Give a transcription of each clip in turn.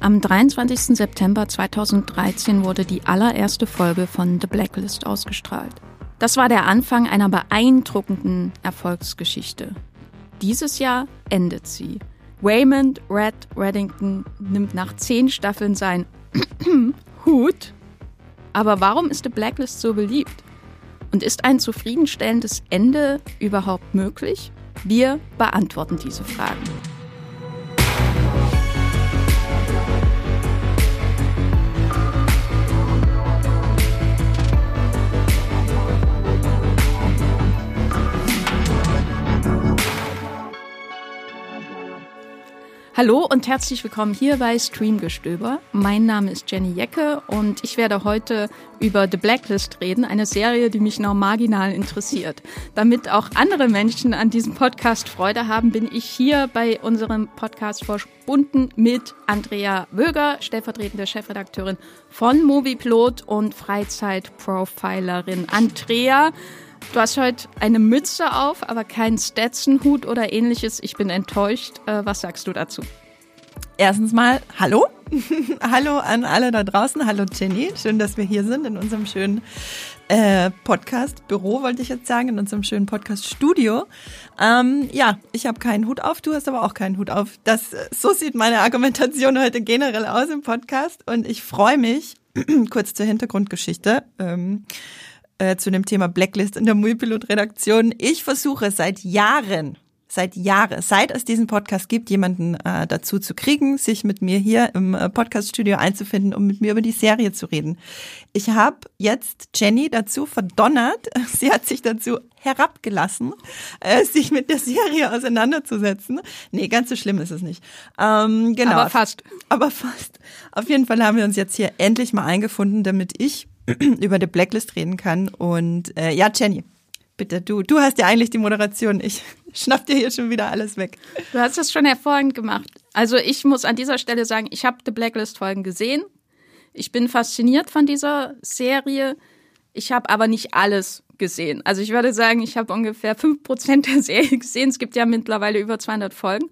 Am 23. September 2013 wurde die allererste Folge von The Blacklist ausgestrahlt. Das war der Anfang einer beeindruckenden Erfolgsgeschichte. Dieses Jahr endet sie. Raymond Red Reddington nimmt nach zehn Staffeln sein Hut. Aber warum ist The Blacklist so beliebt? Und ist ein zufriedenstellendes Ende überhaupt möglich? Wir beantworten diese Fragen. Hallo und herzlich willkommen hier bei Streamgestöber. Mein Name ist Jenny Jecke und ich werde heute über The Blacklist reden, eine Serie, die mich noch marginal interessiert. Damit auch andere Menschen an diesem Podcast Freude haben, bin ich hier bei unserem Podcast verbunden mit Andrea Wöger, stellvertretende Chefredakteurin von Moviepilot und Freizeitprofilerin. Andrea, Du hast heute eine Mütze auf, aber keinen Stetson-Hut oder ähnliches. Ich bin enttäuscht. Äh, was sagst du dazu? Erstens mal, hallo. hallo an alle da draußen. Hallo Jenny. Schön, dass wir hier sind in unserem schönen äh, Podcast-Büro, wollte ich jetzt sagen, in unserem schönen Podcast-Studio. Ähm, ja, ich habe keinen Hut auf, du hast aber auch keinen Hut auf. Das, so sieht meine Argumentation heute generell aus im Podcast. Und ich freue mich, kurz zur Hintergrundgeschichte. Ähm, äh, zu dem Thema Blacklist in der Muipilot-Redaktion. Ich versuche seit Jahren, seit Jahren, seit es diesen Podcast gibt, jemanden äh, dazu zu kriegen, sich mit mir hier im äh, Podcaststudio einzufinden, um mit mir über die Serie zu reden. Ich habe jetzt Jenny dazu verdonnert, sie hat sich dazu herabgelassen, äh, sich mit der Serie auseinanderzusetzen. Nee, ganz so schlimm ist es nicht. Ähm, genau. Aber fast. Aber fast. Auf jeden Fall haben wir uns jetzt hier endlich mal eingefunden, damit ich über die Blacklist reden kann. Und äh, ja, Jenny, bitte, du, du hast ja eigentlich die Moderation. Ich schnapp dir hier schon wieder alles weg. Du hast das schon hervorragend gemacht. Also ich muss an dieser Stelle sagen, ich habe die Blacklist-Folgen gesehen. Ich bin fasziniert von dieser Serie. Ich habe aber nicht alles gesehen. Also ich würde sagen, ich habe ungefähr fünf Prozent der Serie gesehen. Es gibt ja mittlerweile über 200 Folgen,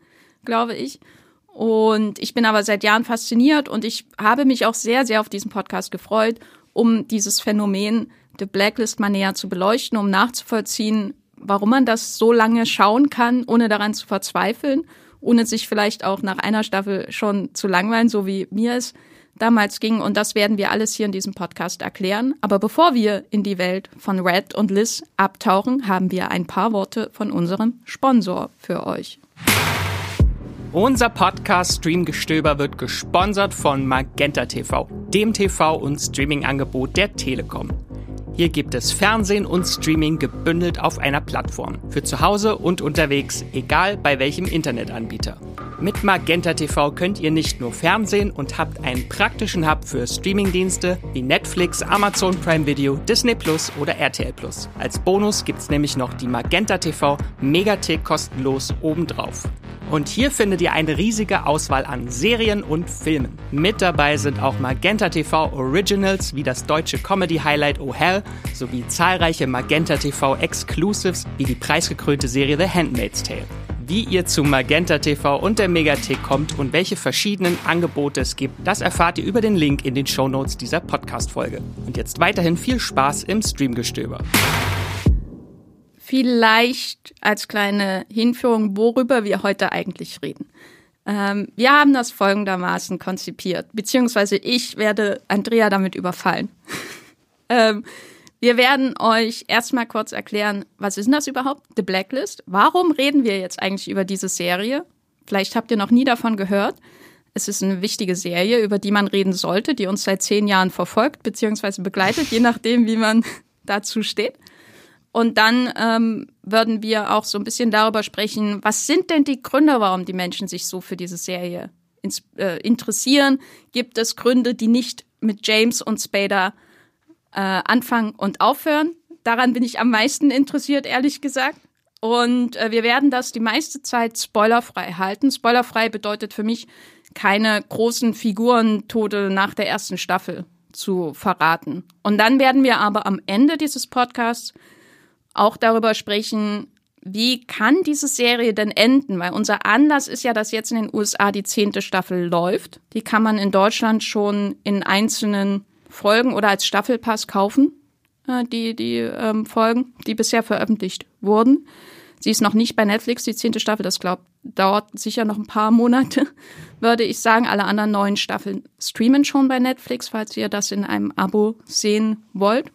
glaube ich. Und ich bin aber seit Jahren fasziniert und ich habe mich auch sehr, sehr auf diesen Podcast gefreut um dieses Phänomen The Blacklist mal näher zu beleuchten, um nachzuvollziehen, warum man das so lange schauen kann, ohne daran zu verzweifeln, ohne sich vielleicht auch nach einer Staffel schon zu langweilen, so wie mir es damals ging. Und das werden wir alles hier in diesem Podcast erklären. Aber bevor wir in die Welt von Red und Liz abtauchen, haben wir ein paar Worte von unserem Sponsor für euch. Unser Podcast Streamgestöber wird gesponsert von Magenta TV, dem TV- und Streaming-Angebot der Telekom. Hier gibt es Fernsehen und Streaming gebündelt auf einer Plattform. Für zu Hause und unterwegs, egal bei welchem Internetanbieter. Mit Magenta TV könnt ihr nicht nur Fernsehen und habt einen praktischen Hub für Streamingdienste wie Netflix, Amazon Prime Video, Disney Plus oder RTL Plus. Als Bonus gibt's nämlich noch die Magenta TV Megatick kostenlos obendrauf. Und hier findet ihr eine riesige Auswahl an Serien und Filmen. Mit dabei sind auch Magenta TV Originals wie das deutsche Comedy Highlight Oh Hell sowie zahlreiche Magenta TV Exclusives wie die preisgekrönte Serie The Handmaid's Tale. Wie ihr zu Magenta TV und der Megathek kommt und welche verschiedenen Angebote es gibt, das erfahrt ihr über den Link in den Shownotes dieser Podcast-Folge. Und jetzt weiterhin viel Spaß im Streamgestöber. Vielleicht als kleine Hinführung, worüber wir heute eigentlich reden. Ähm, wir haben das folgendermaßen konzipiert, beziehungsweise ich werde Andrea damit überfallen. ähm, wir werden euch erstmal kurz erklären, was ist denn das überhaupt, The Blacklist? Warum reden wir jetzt eigentlich über diese Serie? Vielleicht habt ihr noch nie davon gehört. Es ist eine wichtige Serie, über die man reden sollte, die uns seit zehn Jahren verfolgt bzw. begleitet, je nachdem, wie man dazu steht. Und dann ähm, würden wir auch so ein bisschen darüber sprechen, was sind denn die Gründe, warum die Menschen sich so für diese Serie ins, äh, interessieren? Gibt es Gründe, die nicht mit James und Spader äh, anfangen und aufhören? Daran bin ich am meisten interessiert, ehrlich gesagt. Und äh, wir werden das die meiste Zeit spoilerfrei halten. Spoilerfrei bedeutet für mich keine großen Figurentode nach der ersten Staffel zu verraten. Und dann werden wir aber am Ende dieses Podcasts auch darüber sprechen, wie kann diese Serie denn enden? Weil unser Anlass ist ja, dass jetzt in den USA die zehnte Staffel läuft. Die kann man in Deutschland schon in einzelnen Folgen oder als Staffelpass kaufen, die, die ähm, Folgen, die bisher veröffentlicht wurden. Sie ist noch nicht bei Netflix, die zehnte Staffel. Das glaubt, dauert sicher noch ein paar Monate, würde ich sagen. Alle anderen neuen Staffeln streamen schon bei Netflix, falls ihr das in einem Abo sehen wollt.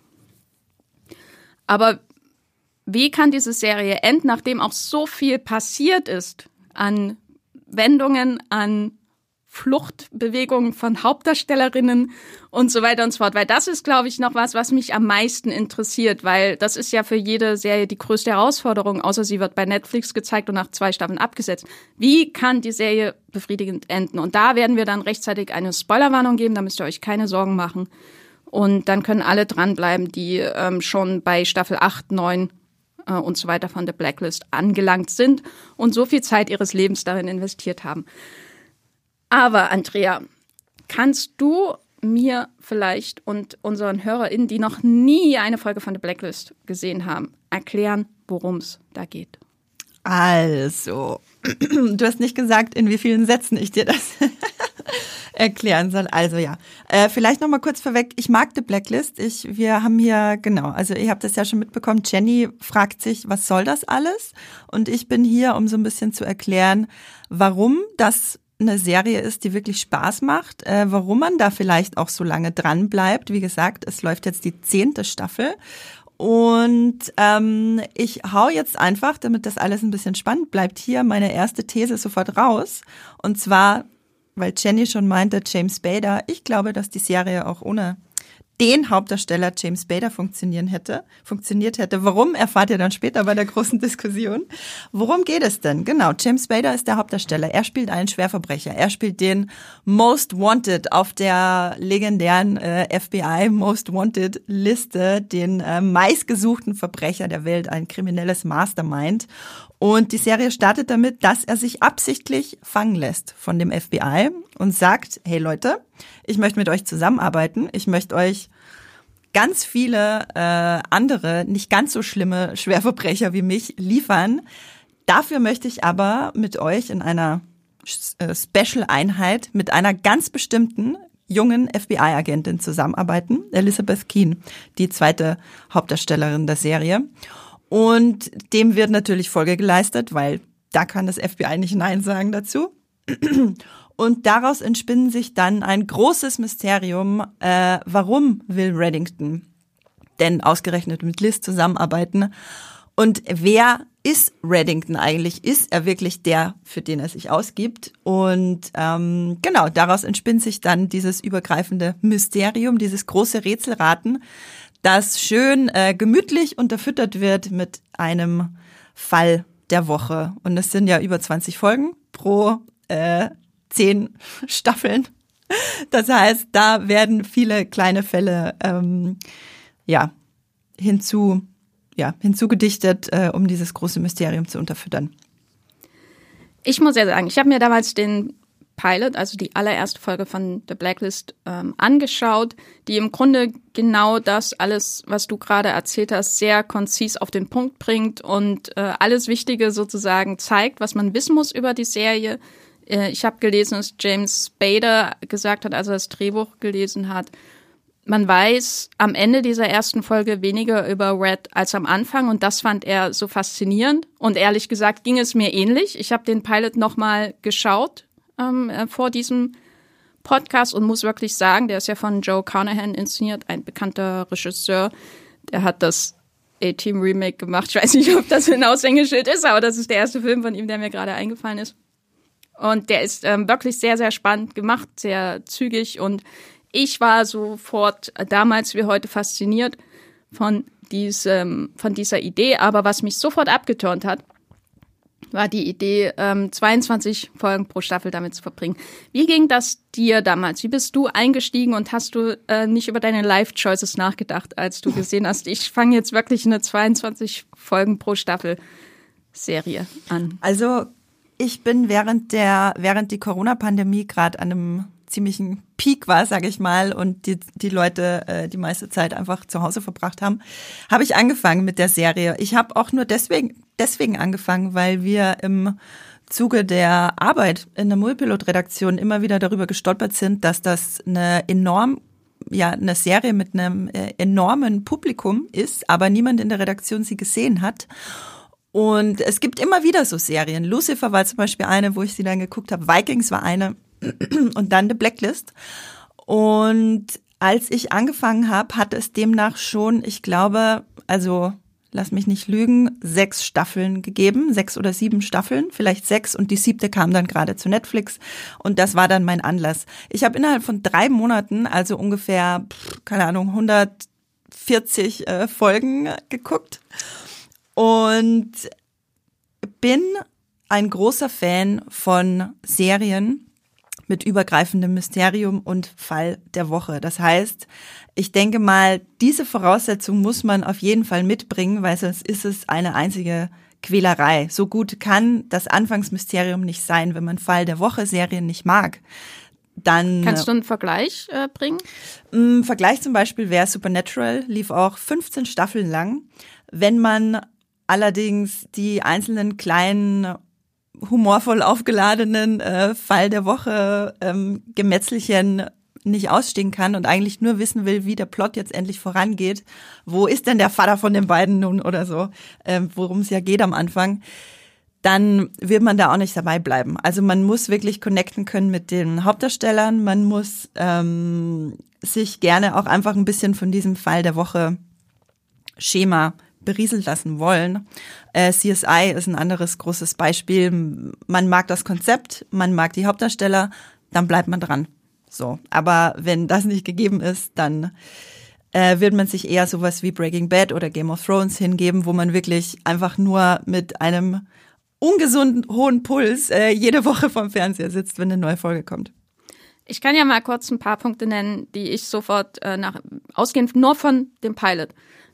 Aber wie kann diese Serie enden, nachdem auch so viel passiert ist an Wendungen, an Fluchtbewegungen von Hauptdarstellerinnen und so weiter und so fort. Weil das ist, glaube ich, noch was, was mich am meisten interessiert, weil das ist ja für jede Serie die größte Herausforderung, außer sie wird bei Netflix gezeigt und nach zwei Staffeln abgesetzt. Wie kann die Serie befriedigend enden? Und da werden wir dann rechtzeitig eine Spoilerwarnung geben, da müsst ihr euch keine Sorgen machen. Und dann können alle dranbleiben, die ähm, schon bei Staffel 8, 9 äh, und so weiter von der Blacklist angelangt sind und so viel Zeit ihres Lebens darin investiert haben. Aber Andrea, kannst du mir vielleicht und unseren HörerInnen, die noch nie eine Folge von The Blacklist gesehen haben, erklären, worum es da geht? Also, du hast nicht gesagt, in wie vielen Sätzen ich dir das erklären soll. Also ja, äh, vielleicht noch mal kurz vorweg. Ich mag The Blacklist. Ich, wir haben hier genau, also ihr habt das ja schon mitbekommen. Jenny fragt sich, was soll das alles? Und ich bin hier, um so ein bisschen zu erklären, warum das eine Serie ist, die wirklich Spaß macht, äh, warum man da vielleicht auch so lange dran bleibt. Wie gesagt, es läuft jetzt die zehnte Staffel. Und ähm, ich hau jetzt einfach, damit das alles ein bisschen spannend bleibt, hier meine erste These sofort raus. Und zwar, weil Jenny schon meinte, James Bader, ich glaube, dass die Serie auch ohne den Hauptdarsteller James Bader funktionieren hätte, funktioniert hätte. Warum, erfahrt ihr dann später bei der großen Diskussion. Worum geht es denn? Genau, James Bader ist der Hauptdarsteller. Er spielt einen Schwerverbrecher. Er spielt den Most Wanted auf der legendären äh, FBI Most Wanted Liste, den äh, meistgesuchten Verbrecher der Welt, ein kriminelles Mastermind. Und die Serie startet damit, dass er sich absichtlich fangen lässt von dem FBI und sagt, hey Leute, ich möchte mit euch zusammenarbeiten, ich möchte euch ganz viele äh, andere, nicht ganz so schlimme Schwerverbrecher wie mich liefern. Dafür möchte ich aber mit euch in einer äh, Special-Einheit mit einer ganz bestimmten jungen FBI-Agentin zusammenarbeiten, Elizabeth Keen, die zweite Hauptdarstellerin der Serie. Und dem wird natürlich Folge geleistet, weil da kann das FBI nicht Nein sagen dazu. Und daraus entspinnen sich dann ein großes Mysterium, äh, warum will Reddington denn ausgerechnet mit Liz zusammenarbeiten? Und wer ist Reddington eigentlich? Ist er wirklich der, für den er sich ausgibt? Und ähm, genau, daraus entspinnt sich dann dieses übergreifende Mysterium, dieses große Rätselraten, das schön äh, gemütlich unterfüttert wird mit einem Fall der Woche. Und es sind ja über 20 Folgen pro äh, zehn Staffeln. Das heißt, da werden viele kleine Fälle ähm, ja hinzu ja hinzugedichtet, äh, um dieses große Mysterium zu unterfüttern. Ich muss ja sagen, ich habe mir damals den Pilot, also die allererste Folge von The Blacklist, ähm, angeschaut, die im Grunde genau das alles, was du gerade erzählt hast, sehr konzis auf den Punkt bringt und äh, alles Wichtige sozusagen zeigt, was man wissen muss über die Serie. Äh, ich habe gelesen, dass James Bader gesagt hat, als er das Drehbuch gelesen hat, man weiß am Ende dieser ersten Folge weniger über Red als am Anfang und das fand er so faszinierend. Und ehrlich gesagt ging es mir ähnlich. Ich habe den Pilot nochmal geschaut ähm, äh, vor diesem Podcast und muss wirklich sagen, der ist ja von Joe Carnahan inszeniert, ein bekannter Regisseur. Der hat das A-Team Remake gemacht. Ich weiß nicht, ob das ein Aushängeschild ist, aber das ist der erste Film von ihm, der mir gerade eingefallen ist. Und der ist ähm, wirklich sehr, sehr spannend gemacht, sehr zügig. Und ich war sofort damals wie heute fasziniert von diesem, von dieser Idee. Aber was mich sofort abgeturnt hat, war die Idee, ähm, 22 Folgen pro Staffel damit zu verbringen. Wie ging das dir damals? Wie bist du eingestiegen und hast du äh, nicht über deine Life-Choices nachgedacht, als du gesehen hast, ich fange jetzt wirklich eine 22 Folgen pro Staffel Serie an? Also ich bin während der, während die Corona-Pandemie gerade an einem ziemlichen Peak war, sage ich mal, und die, die Leute äh, die meiste Zeit einfach zu Hause verbracht haben, habe ich angefangen mit der Serie. Ich habe auch nur deswegen deswegen angefangen, weil wir im Zuge der Arbeit in der Mullpilot-Redaktion immer wieder darüber gestolpert sind, dass das eine enorm ja eine Serie mit einem äh, enormen Publikum ist, aber niemand in der Redaktion sie gesehen hat. Und es gibt immer wieder so Serien. Lucifer war zum Beispiel eine, wo ich sie dann geguckt habe. Vikings war eine und dann The Blacklist. Und als ich angefangen habe, hat es demnach schon, ich glaube, also lass mich nicht lügen, sechs Staffeln gegeben, sechs oder sieben Staffeln, vielleicht sechs und die siebte kam dann gerade zu Netflix und das war dann mein Anlass. Ich habe innerhalb von drei Monaten, also ungefähr, keine Ahnung, 140 äh, Folgen geguckt und bin ein großer Fan von Serien, mit übergreifendem Mysterium und Fall der Woche. Das heißt, ich denke mal, diese Voraussetzung muss man auf jeden Fall mitbringen, weil sonst ist es eine einzige Quälerei. So gut kann das Anfangsmysterium nicht sein, wenn man Fall der Woche Serien nicht mag. Dann, Kannst du einen Vergleich äh, bringen? Ein Vergleich zum Beispiel wäre Supernatural, lief auch 15 Staffeln lang. Wenn man allerdings die einzelnen kleinen humorvoll aufgeladenen äh, Fall der Woche ähm, Gemetzelchen nicht ausstehen kann und eigentlich nur wissen will, wie der Plot jetzt endlich vorangeht. Wo ist denn der Vater von den beiden nun oder so, ähm, worum es ja geht am Anfang, dann wird man da auch nicht dabei bleiben. Also man muss wirklich connecten können mit den Hauptdarstellern, man muss ähm, sich gerne auch einfach ein bisschen von diesem Fall der Woche Schema berieseln lassen wollen. Äh, CSI ist ein anderes großes Beispiel. Man mag das Konzept, man mag die Hauptdarsteller, dann bleibt man dran. So, aber wenn das nicht gegeben ist, dann äh, wird man sich eher sowas wie Breaking Bad oder Game of Thrones hingeben, wo man wirklich einfach nur mit einem ungesunden hohen Puls äh, jede Woche vom Fernseher sitzt, wenn eine neue Folge kommt. Ich kann ja mal kurz ein paar Punkte nennen, die ich sofort äh, nach ausgehend nur von dem Pilot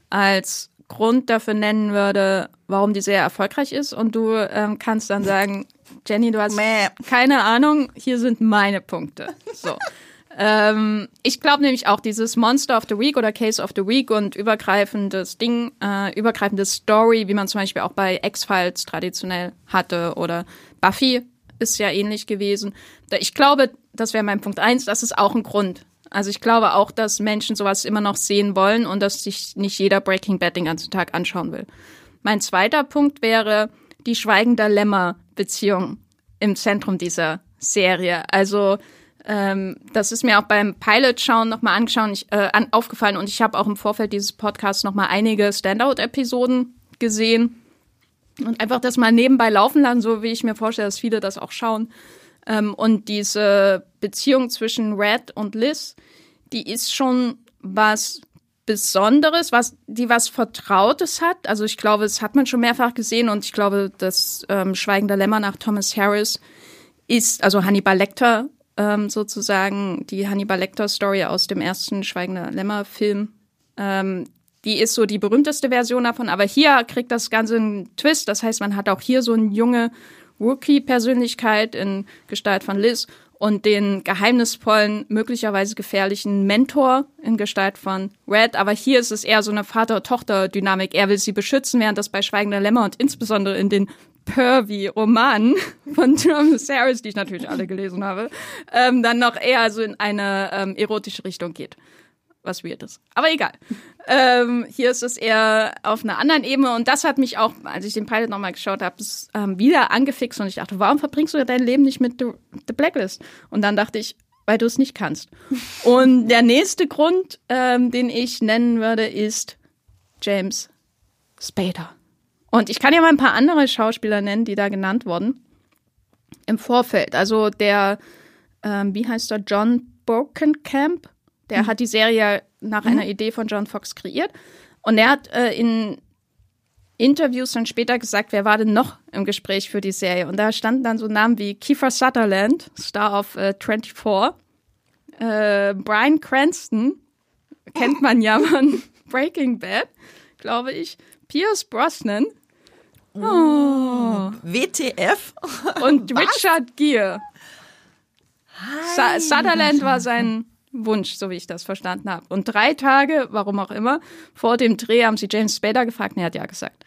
als Grund dafür nennen würde, warum die sehr erfolgreich ist. Und du ähm, kannst dann sagen, Jenny, du hast keine Ahnung, hier sind meine Punkte. So. ähm, ich glaube nämlich auch dieses Monster of the Week oder Case of the Week und übergreifendes Ding, äh, übergreifendes Story, wie man zum Beispiel auch bei X-Files traditionell hatte oder Buffy ist ja ähnlich gewesen. Ich glaube, das wäre mein Punkt eins, das ist auch ein Grund, also ich glaube auch, dass Menschen sowas immer noch sehen wollen und dass sich nicht jeder Breaking Bad den ganzen Tag anschauen will. Mein zweiter Punkt wäre die schweigender Lämmer-Beziehung im Zentrum dieser Serie. Also ähm, das ist mir auch beim Pilot-Schauen nochmal angeschaut, äh, aufgefallen und ich habe auch im Vorfeld dieses Podcasts nochmal einige Standout-Episoden gesehen und einfach das mal nebenbei laufen lassen, so wie ich mir vorstelle, dass viele das auch schauen. Ähm, und diese Beziehung zwischen Red und Liz, die ist schon was Besonderes, was die was Vertrautes hat. Also ich glaube, das hat man schon mehrfach gesehen und ich glaube, das ähm, Schweigender Lämmer nach Thomas Harris ist, also Hannibal Lecter ähm, sozusagen, die Hannibal Lecter Story aus dem ersten Schweigender Lämmer Film. Ähm, die ist so die berühmteste Version davon, aber hier kriegt das Ganze einen Twist. Das heißt, man hat auch hier so eine junge Rookie-Persönlichkeit in Gestalt von Liz und den geheimnisvollen, möglicherweise gefährlichen Mentor in Gestalt von Red. Aber hier ist es eher so eine Vater-Tochter-Dynamik. Er will sie beschützen, während das bei Schweigender Lämmer und insbesondere in den Pervy-Romanen von Thomas Harris, die ich natürlich alle gelesen habe, ähm, dann noch eher so in eine ähm, erotische Richtung geht was weird ist. Aber egal. Ähm, hier ist es eher auf einer anderen Ebene und das hat mich auch, als ich den Pilot nochmal geschaut habe, ähm, wieder angefixt und ich dachte, warum verbringst du dein Leben nicht mit The, Blacklist? Und dann dachte ich, weil du es nicht kannst. und der nächste Grund, ähm, den ich nennen würde, ist James Spader. Und ich kann ja mal ein paar andere Schauspieler nennen, die da genannt wurden im Vorfeld. Also der, ähm, wie heißt er, John Bokenkamp der mhm. hat die Serie nach mhm. einer Idee von John Fox kreiert. Und er hat äh, in Interviews dann später gesagt, wer war denn noch im Gespräch für die Serie? Und da standen dann so Namen wie Kiefer Sutherland, Star of äh, 24, äh, Brian Cranston, kennt man ja von Breaking Bad, glaube ich, Pierce Brosnan, oh. WTF und Richard Gere. Sutherland war sein Wunsch, so wie ich das verstanden habe. Und drei Tage, warum auch immer, vor dem Dreh haben sie James Spader gefragt und er hat ja gesagt.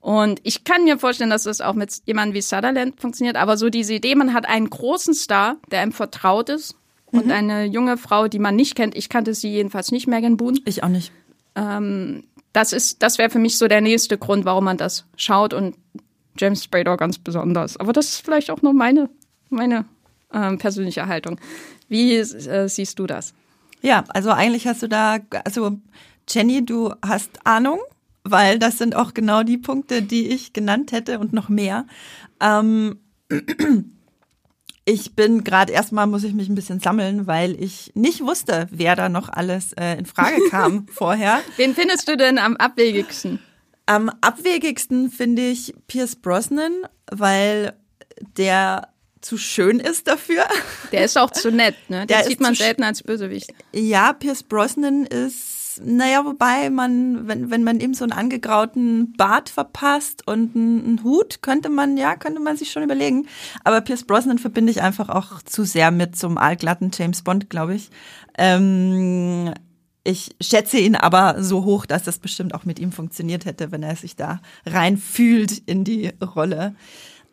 Und ich kann mir vorstellen, dass das auch mit jemandem wie Sutherland funktioniert, aber so diese Idee, man hat einen großen Star, der einem vertraut ist und Mhm. eine junge Frau, die man nicht kennt. Ich kannte sie jedenfalls nicht, Megan Boone. Ich auch nicht. Ähm, das ist, das wäre für mich so der nächste Grund, warum man das schaut und James Spader ganz besonders. Aber das ist vielleicht auch nur meine, meine ähm, persönliche Haltung. Wie äh, siehst du das? Ja, also eigentlich hast du da, also Jenny, du hast Ahnung, weil das sind auch genau die Punkte, die ich genannt hätte und noch mehr. Ähm, ich bin gerade erstmal, muss ich mich ein bisschen sammeln, weil ich nicht wusste, wer da noch alles äh, in Frage kam vorher. Wen findest du denn am abwegigsten? Am abwegigsten finde ich Pierce Brosnan, weil der zu schön ist dafür. Der ist auch zu nett, ne? Den Der sieht man selten als Bösewicht. Ja, Pierce Brosnan ist, naja, wobei man, wenn, wenn man ihm so einen angegrauten Bart verpasst und einen, einen Hut, könnte man, ja, könnte man sich schon überlegen. Aber Pierce Brosnan verbinde ich einfach auch zu sehr mit so einem allglatten James Bond, glaube ich. Ähm, ich schätze ihn aber so hoch, dass das bestimmt auch mit ihm funktioniert hätte, wenn er sich da reinfühlt in die Rolle.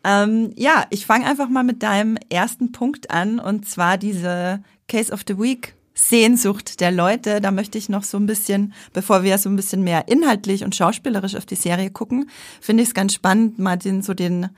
Ähm, ja, ich fange einfach mal mit deinem ersten Punkt an und zwar diese Case of the Week. Sehnsucht der Leute, da möchte ich noch so ein bisschen, bevor wir so ein bisschen mehr inhaltlich und schauspielerisch auf die Serie gucken, finde ich es ganz spannend, mal den so den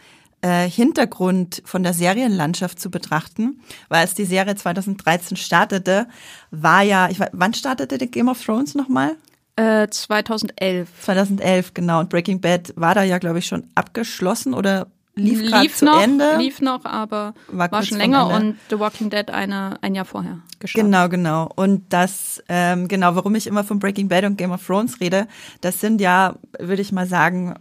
äh, Hintergrund von der Serienlandschaft zu betrachten, weil als die Serie 2013 startete, war ja, ich weiß, wann startete die Game of Thrones nochmal? Äh, 2011. 2011, genau. Und Breaking Bad war da ja, glaube ich, schon abgeschlossen oder lief lief zu noch, Ende. lief noch, aber War war, schon länger und The Walking Dead eine, ein Jahr vorher gestartet. Genau, genau. Und das, ähm, genau, warum ich immer von Breaking Bad und Game of Thrones rede, das sind ja, würde ich mal sagen,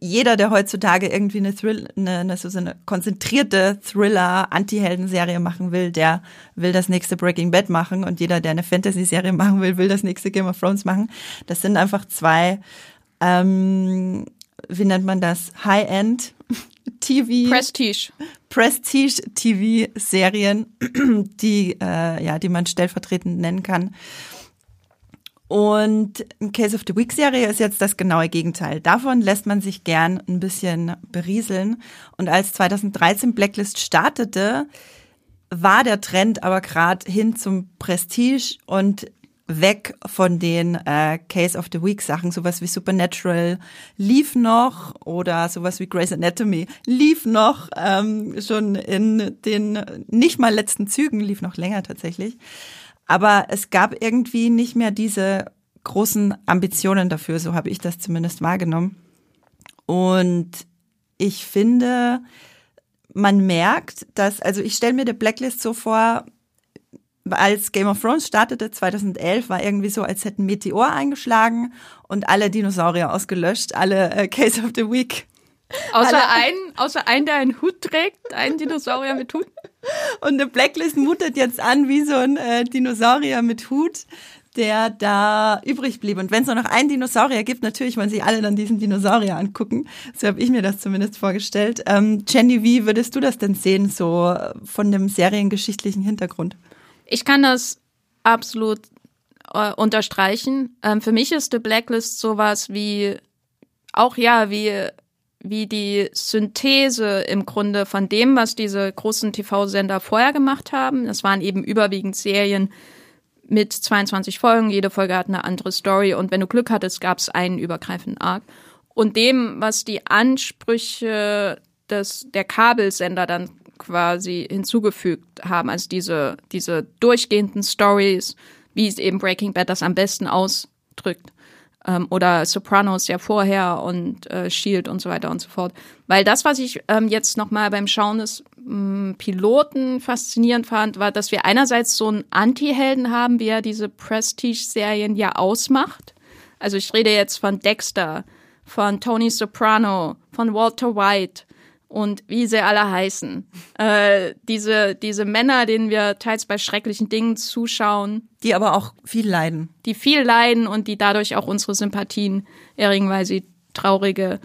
jeder, der heutzutage irgendwie eine, Thrill, eine, eine, so eine konzentrierte Thriller-Anti-Helden-Serie machen will, der will das nächste Breaking Bad machen und jeder, der eine Fantasy-Serie machen will, will das nächste Game of Thrones machen. Das sind einfach zwei, ähm, wie nennt man das? High-End TV. Prestige. Prestige-TV-Serien, die, äh, ja, die man stellvertretend nennen kann. Und Case of the Week-Serie ist jetzt das genaue Gegenteil. Davon lässt man sich gern ein bisschen berieseln. Und als 2013 Blacklist startete, war der Trend aber gerade hin zum Prestige und weg von den äh, Case of the Week Sachen, sowas wie Supernatural lief noch oder sowas wie Grey's Anatomy lief noch ähm, schon in den nicht mal letzten Zügen, lief noch länger tatsächlich. Aber es gab irgendwie nicht mehr diese großen Ambitionen dafür, so habe ich das zumindest wahrgenommen. Und ich finde, man merkt, dass, also ich stelle mir die Blacklist so vor, als Game of Thrones startete 2011, war irgendwie so, als hätten Meteor eingeschlagen und alle Dinosaurier ausgelöscht, alle äh, Case of the Week. Außer Alle- einen, außer einen, der einen Hut trägt, einen Dinosaurier mit Hut. Und eine Blacklist mutet jetzt an wie so ein äh, Dinosaurier mit Hut, der da übrig blieb. Und wenn es nur noch einen Dinosaurier gibt, natürlich wollen sich alle dann diesen Dinosaurier angucken. So habe ich mir das zumindest vorgestellt. Ähm, Jenny, wie würdest du das denn sehen, so von dem seriengeschichtlichen Hintergrund? Ich kann das absolut äh, unterstreichen. Ähm, für mich ist The Blacklist sowas wie, auch ja, wie, wie die Synthese im Grunde von dem, was diese großen TV-Sender vorher gemacht haben. Das waren eben überwiegend Serien mit 22 Folgen. Jede Folge hat eine andere Story und wenn du Glück hattest, gab es einen übergreifenden Arc. Und dem, was die Ansprüche des, der Kabelsender dann quasi hinzugefügt haben, also diese, diese durchgehenden Stories, wie es eben Breaking Bad das am besten ausdrückt. Ähm, oder Sopranos ja vorher und äh, Shield und so weiter und so fort. Weil das, was ich ähm, jetzt nochmal beim Schauen des mh, Piloten faszinierend fand, war, dass wir einerseits so einen Anti-Helden haben, wie er diese Prestige-Serien ja ausmacht. Also ich rede jetzt von Dexter, von Tony Soprano, von Walter White und wie sie alle heißen. Äh, diese, diese Männer, denen wir teils bei schrecklichen Dingen zuschauen, Die aber auch viel leiden. die viel leiden und die dadurch auch unsere Sympathien erringen, weil sie traurige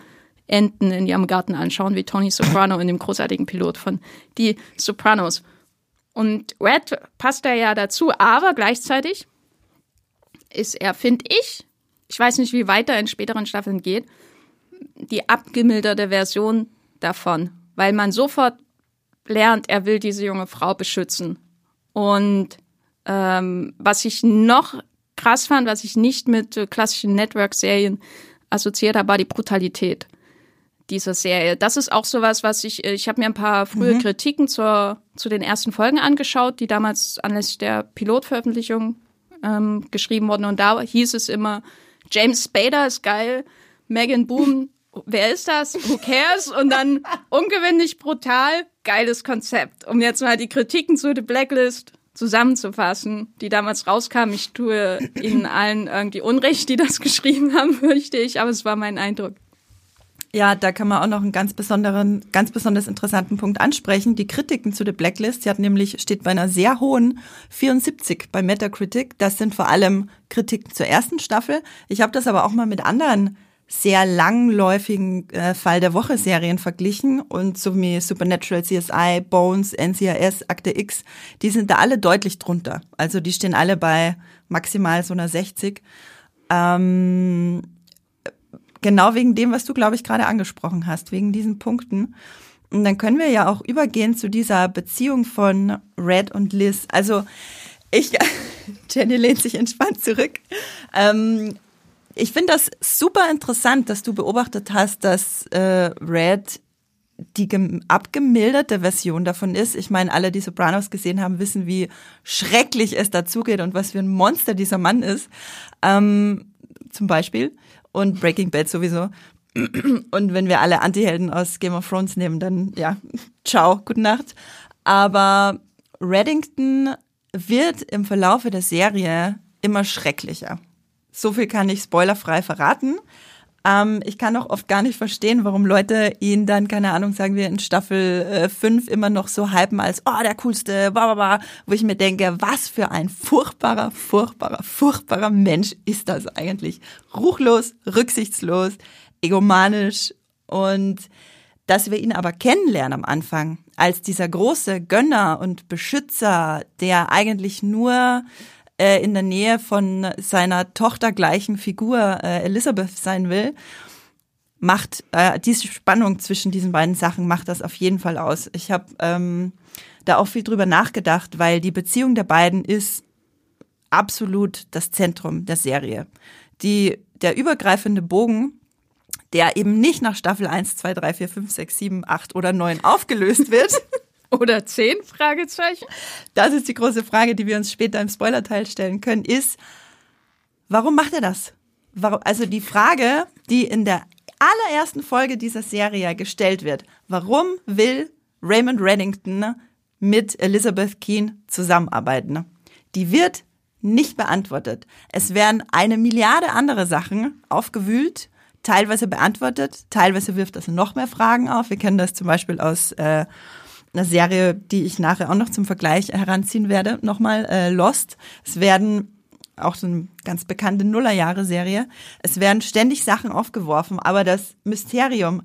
Enten in ihrem Garten anschauen, wie Tony Soprano in dem großartigen Pilot von Die Sopranos. Und Red passt da ja dazu, aber gleichzeitig ist er, finde ich, ich weiß nicht, wie weit er in späteren Staffeln geht, die abgemilderte Version davon, weil man sofort lernt, er will diese junge Frau beschützen. Und ähm, was ich noch krass fand, was ich nicht mit äh, klassischen Network-Serien assoziiert habe, war die Brutalität dieser Serie. Das ist auch sowas, was ich, äh, ich habe mir ein paar frühe mhm. Kritiken zur, zu den ersten Folgen angeschaut, die damals anlässlich der Pilotveröffentlichung ähm, geschrieben wurden. Und da hieß es immer, James Spader ist geil, Megan Boom, wer ist das? Who cares? Und dann ungewöhnlich brutal, geiles Konzept. Um jetzt mal die Kritiken zu The Blacklist zusammenzufassen, die damals rauskamen. Ich tue Ihnen allen irgendwie Unrecht, die das geschrieben haben, fürchte ich, aber es war mein Eindruck. Ja, da kann man auch noch einen ganz besonderen, ganz besonders interessanten Punkt ansprechen. Die Kritiken zu The Blacklist, sie hat nämlich, steht bei einer sehr hohen 74 bei Metacritic. Das sind vor allem Kritiken zur ersten Staffel. Ich habe das aber auch mal mit anderen sehr langläufigen äh, Fall der Woche Serien verglichen und so wie Supernatural, CSI, Bones, NCIS, Akte X, die sind da alle deutlich drunter. Also die stehen alle bei maximal so einer 60. Ähm, genau wegen dem, was du, glaube ich, gerade angesprochen hast, wegen diesen Punkten. Und dann können wir ja auch übergehen zu dieser Beziehung von Red und Liz. Also ich, Jenny lehnt sich entspannt zurück. Ähm, ich finde das super interessant, dass du beobachtet hast, dass äh, Red die abgemilderte Version davon ist. Ich meine, alle, die Sopranos gesehen haben, wissen, wie schrecklich es dazugeht und was für ein Monster dieser Mann ist. Ähm, zum Beispiel. Und Breaking Bad sowieso. Und wenn wir alle Antihelden aus Game of Thrones nehmen, dann ja, ciao, gute Nacht. Aber Reddington wird im Verlaufe der Serie immer schrecklicher. So viel kann ich spoilerfrei verraten. Ähm, ich kann auch oft gar nicht verstehen, warum Leute ihn dann, keine Ahnung, sagen wir in Staffel 5 äh, immer noch so hypen als, oh, der coolste, bla, bla, bla, wo ich mir denke, was für ein furchtbarer, furchtbarer, furchtbarer Mensch ist das eigentlich? Ruchlos, rücksichtslos, egomanisch und dass wir ihn aber kennenlernen am Anfang als dieser große Gönner und Beschützer, der eigentlich nur äh, in der Nähe von seiner tochtergleichen Figur äh, Elizabeth sein will, macht äh, diese Spannung zwischen diesen beiden Sachen macht das auf jeden Fall aus. Ich habe ähm, da auch viel drüber nachgedacht, weil die Beziehung der beiden ist absolut das Zentrum der Serie. Die, der übergreifende Bogen, der eben nicht nach Staffel 1, 2, 3, 4, 5, 6, 7, 8 oder 9 aufgelöst wird, Oder zehn? Fragezeichen. Das ist die große Frage, die wir uns später im Spoilerteil stellen können, ist, warum macht er das? Warum, also die Frage, die in der allerersten Folge dieser Serie gestellt wird, warum will Raymond Reddington mit Elizabeth Keane zusammenarbeiten? Die wird nicht beantwortet. Es werden eine Milliarde andere Sachen aufgewühlt, teilweise beantwortet, teilweise wirft das noch mehr Fragen auf. Wir kennen das zum Beispiel aus äh, eine Serie, die ich nachher auch noch zum Vergleich heranziehen werde, nochmal äh, Lost. Es werden auch so eine ganz bekannte Nullerjahre-Serie. Es werden ständig Sachen aufgeworfen, aber das Mysterium,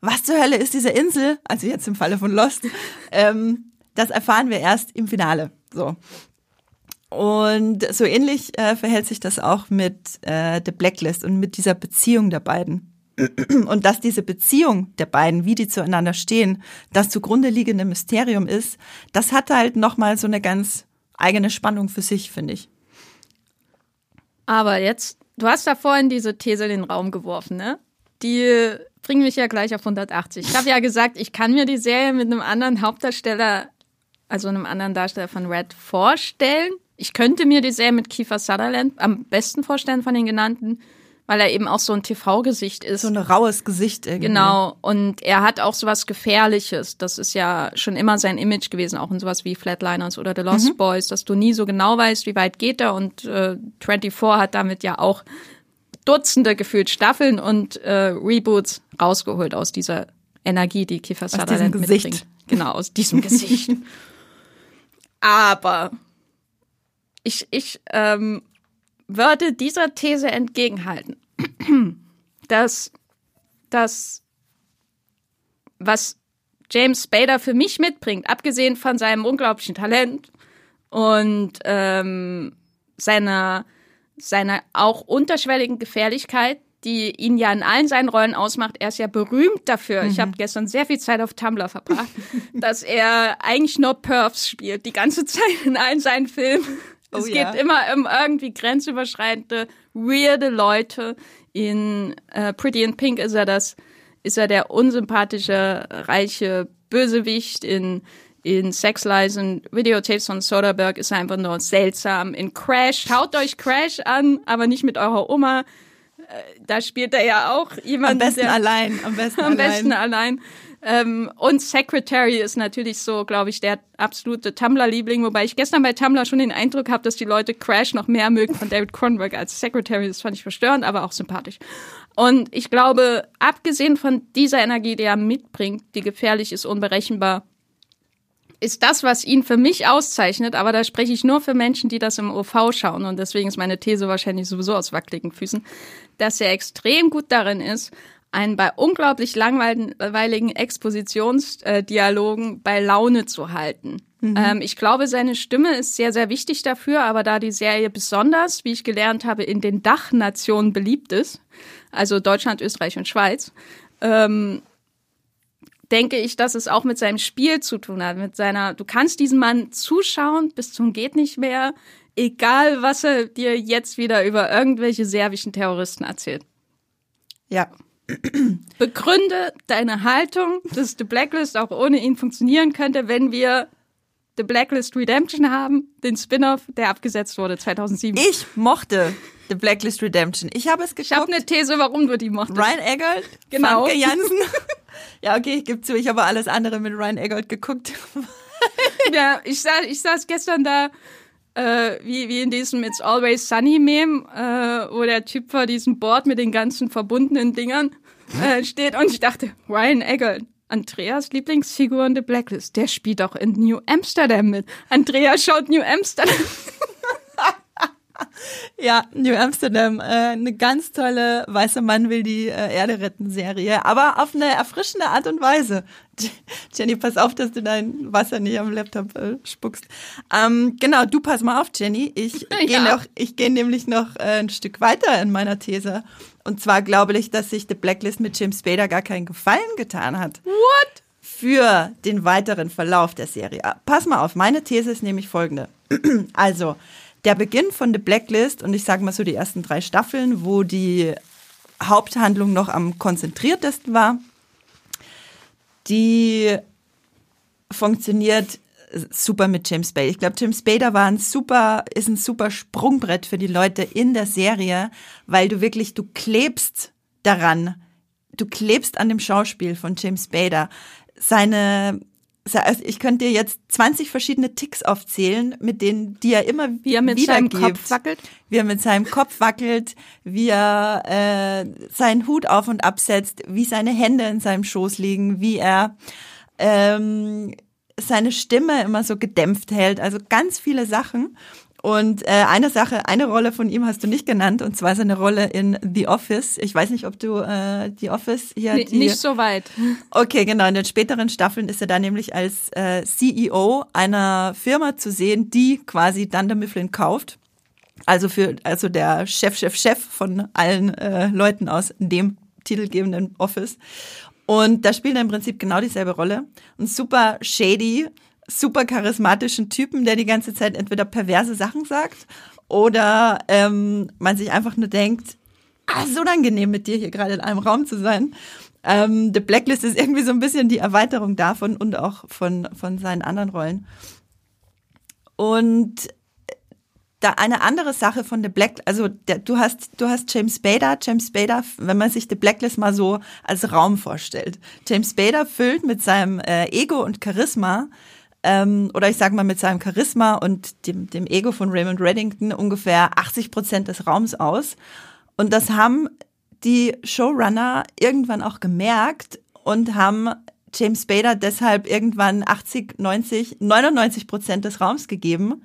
was zur Hölle ist diese Insel, also jetzt im Falle von Lost, ähm, das erfahren wir erst im Finale. So. Und so ähnlich äh, verhält sich das auch mit äh, The Blacklist und mit dieser Beziehung der beiden. Und dass diese Beziehung der beiden, wie die zueinander stehen, das zugrunde liegende Mysterium ist, das hat halt nochmal so eine ganz eigene Spannung für sich, finde ich. Aber jetzt, du hast da vorhin diese These in den Raum geworfen, ne? Die bringen mich ja gleich auf 180. Ich habe ja gesagt, ich kann mir die Serie mit einem anderen Hauptdarsteller, also einem anderen Darsteller von Red vorstellen. Ich könnte mir die Serie mit Kiefer Sutherland am besten vorstellen von den genannten weil er eben auch so ein TV-Gesicht ist. So ein raues Gesicht irgendwie. Genau. Und er hat auch sowas Gefährliches. Das ist ja schon immer sein Image gewesen, auch in sowas wie Flatliners oder The Lost mhm. Boys, dass du nie so genau weißt, wie weit geht er. Und äh, 24 hat damit ja auch Dutzende gefühlt Staffeln und äh, Reboots rausgeholt aus dieser Energie, die Kiefer Sutherland mitbringt. Gesicht. Genau, aus diesem Gesicht. Aber ich, ich ähm, würde dieser These entgegenhalten, dass das, was James Spader für mich mitbringt, abgesehen von seinem unglaublichen Talent und ähm, seiner, seiner auch unterschwelligen Gefährlichkeit, die ihn ja in allen seinen Rollen ausmacht. Er ist ja berühmt dafür. Mhm. Ich habe gestern sehr viel Zeit auf Tumblr verbracht, dass er eigentlich nur Perfs spielt, die ganze Zeit in allen seinen Filmen. Oh es ja. geht immer um irgendwie grenzüberschreitende, weirde Leute. In äh, Pretty in Pink ist er das, ist er der unsympathische, reiche Bösewicht. In, in Sex Lies und Videotapes von Soderbergh ist er einfach nur seltsam. In Crash, schaut euch Crash an, aber nicht mit eurer Oma. Äh, Da spielt er ja auch jemanden, Am besten der, allein, am besten am allein. besten allein. Ähm, und Secretary ist natürlich so, glaube ich, der absolute Tumblr-Liebling, wobei ich gestern bei Tumblr schon den Eindruck habe, dass die Leute Crash noch mehr mögen von David Cronenberg als Secretary. Das fand ich verstörend, aber auch sympathisch. Und ich glaube, abgesehen von dieser Energie, die er mitbringt, die gefährlich ist, unberechenbar, ist das, was ihn für mich auszeichnet, aber da spreche ich nur für Menschen, die das im OV schauen und deswegen ist meine These wahrscheinlich sowieso aus wackeligen Füßen, dass er extrem gut darin ist, einen bei unglaublich langweiligen Expositionsdialogen bei Laune zu halten. Ähm, ich glaube, seine Stimme ist sehr, sehr wichtig dafür, aber da die Serie besonders, wie ich gelernt habe, in den Dachnationen beliebt ist, also Deutschland, Österreich und Schweiz, ähm, denke ich, dass es auch mit seinem Spiel zu tun hat, mit seiner, du kannst diesem Mann zuschauen bis zum geht nicht mehr, egal was er dir jetzt wieder über irgendwelche serbischen Terroristen erzählt. Ja. Begründe deine Haltung, dass The Blacklist auch ohne ihn funktionieren könnte, wenn wir The Blacklist Redemption haben, den Spin-off, der abgesetzt wurde 2007. Ich mochte The Blacklist Redemption. Ich habe es Ich habe eine These, warum du die mochtest. Ryan Eggold, Genau. Famke Janssen. ja, okay, ich gebe zu, ich habe alles andere mit Ryan Eggold geguckt. Ja, ich saß, ich saß gestern da, äh, wie, wie in diesem It's Always Sunny Meme, äh, wo der Typ vor diesem Board mit den ganzen verbundenen Dingern äh, steht und ich dachte, Ryan Eggold, Andreas Lieblingsfigur in The Blacklist, der spielt auch in New Amsterdam mit. Andrea schaut New Amsterdam. Ja, New Amsterdam, äh, eine ganz tolle Weißer Mann will die äh, Erde retten Serie, aber auf eine erfrischende Art und Weise. Jenny, pass auf, dass du dein Wasser nicht am Laptop äh, spuckst. Ähm, genau, du pass mal auf, Jenny. Ich Ja. gehe noch, ich gehe nämlich noch äh, ein Stück weiter in meiner These. Und zwar glaube ich, dass sich The Blacklist mit Jim Spader gar keinen Gefallen getan hat What? für den weiteren Verlauf der Serie. Pass mal auf, meine These ist nämlich folgende. Also, der Beginn von The Blacklist und ich sage mal so die ersten drei Staffeln, wo die Haupthandlung noch am konzentriertesten war, die funktioniert super mit James Spader. Ich glaube, James Spader war ein super, ist ein super Sprungbrett für die Leute in der Serie, weil du wirklich, du klebst daran, du klebst an dem Schauspiel von James Spader. Seine, se- also ich könnte dir jetzt 20 verschiedene Ticks aufzählen, mit denen, die er immer Wie er mit seinem wiedergibt. Kopf wackelt. Wie er mit seinem Kopf wackelt, wie er äh, seinen Hut auf und absetzt, wie seine Hände in seinem Schoß liegen, wie er ähm, seine Stimme immer so gedämpft hält. Also ganz viele Sachen. Und äh, eine Sache, eine Rolle von ihm hast du nicht genannt, und zwar seine Rolle in The Office. Ich weiß nicht, ob du äh, The Office hier Nee, die, nicht so weit. Okay, genau. In den späteren Staffeln ist er da nämlich als äh, CEO einer Firma zu sehen, die quasi Dunder Mifflin kauft. Also für also der Chef, Chef, Chef von allen äh, Leuten aus dem titelgebenden Office. Und da spielt er im Prinzip genau dieselbe Rolle. Ein super shady, super charismatischen Typen, der die ganze Zeit entweder perverse Sachen sagt oder ähm, man sich einfach nur denkt, ah, so unangenehm mit dir hier gerade in einem Raum zu sein. Ähm, The Blacklist ist irgendwie so ein bisschen die Erweiterung davon und auch von, von seinen anderen Rollen. Und da eine andere Sache von The Black, also der, du hast du hast James Spader, James Spader, wenn man sich The Blacklist mal so als Raum vorstellt. James Spader füllt mit seinem äh, Ego und Charisma ähm, oder ich sage mal mit seinem Charisma und dem dem Ego von Raymond Reddington ungefähr 80 Prozent des Raums aus. Und das haben die Showrunner irgendwann auch gemerkt und haben James Spader deshalb irgendwann 80, 90, 99 Prozent des Raums gegeben.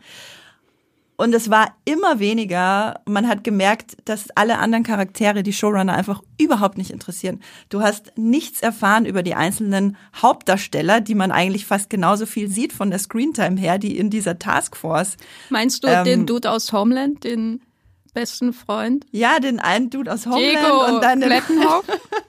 Und es war immer weniger. Man hat gemerkt, dass alle anderen Charaktere die Showrunner einfach überhaupt nicht interessieren. Du hast nichts erfahren über die einzelnen Hauptdarsteller, die man eigentlich fast genauso viel sieht von der Screentime her, die in dieser Taskforce. Meinst du Ähm, den Dude aus Homeland, den besten Freund. Ja, den einen Dude aus Homeland Diego und dann den.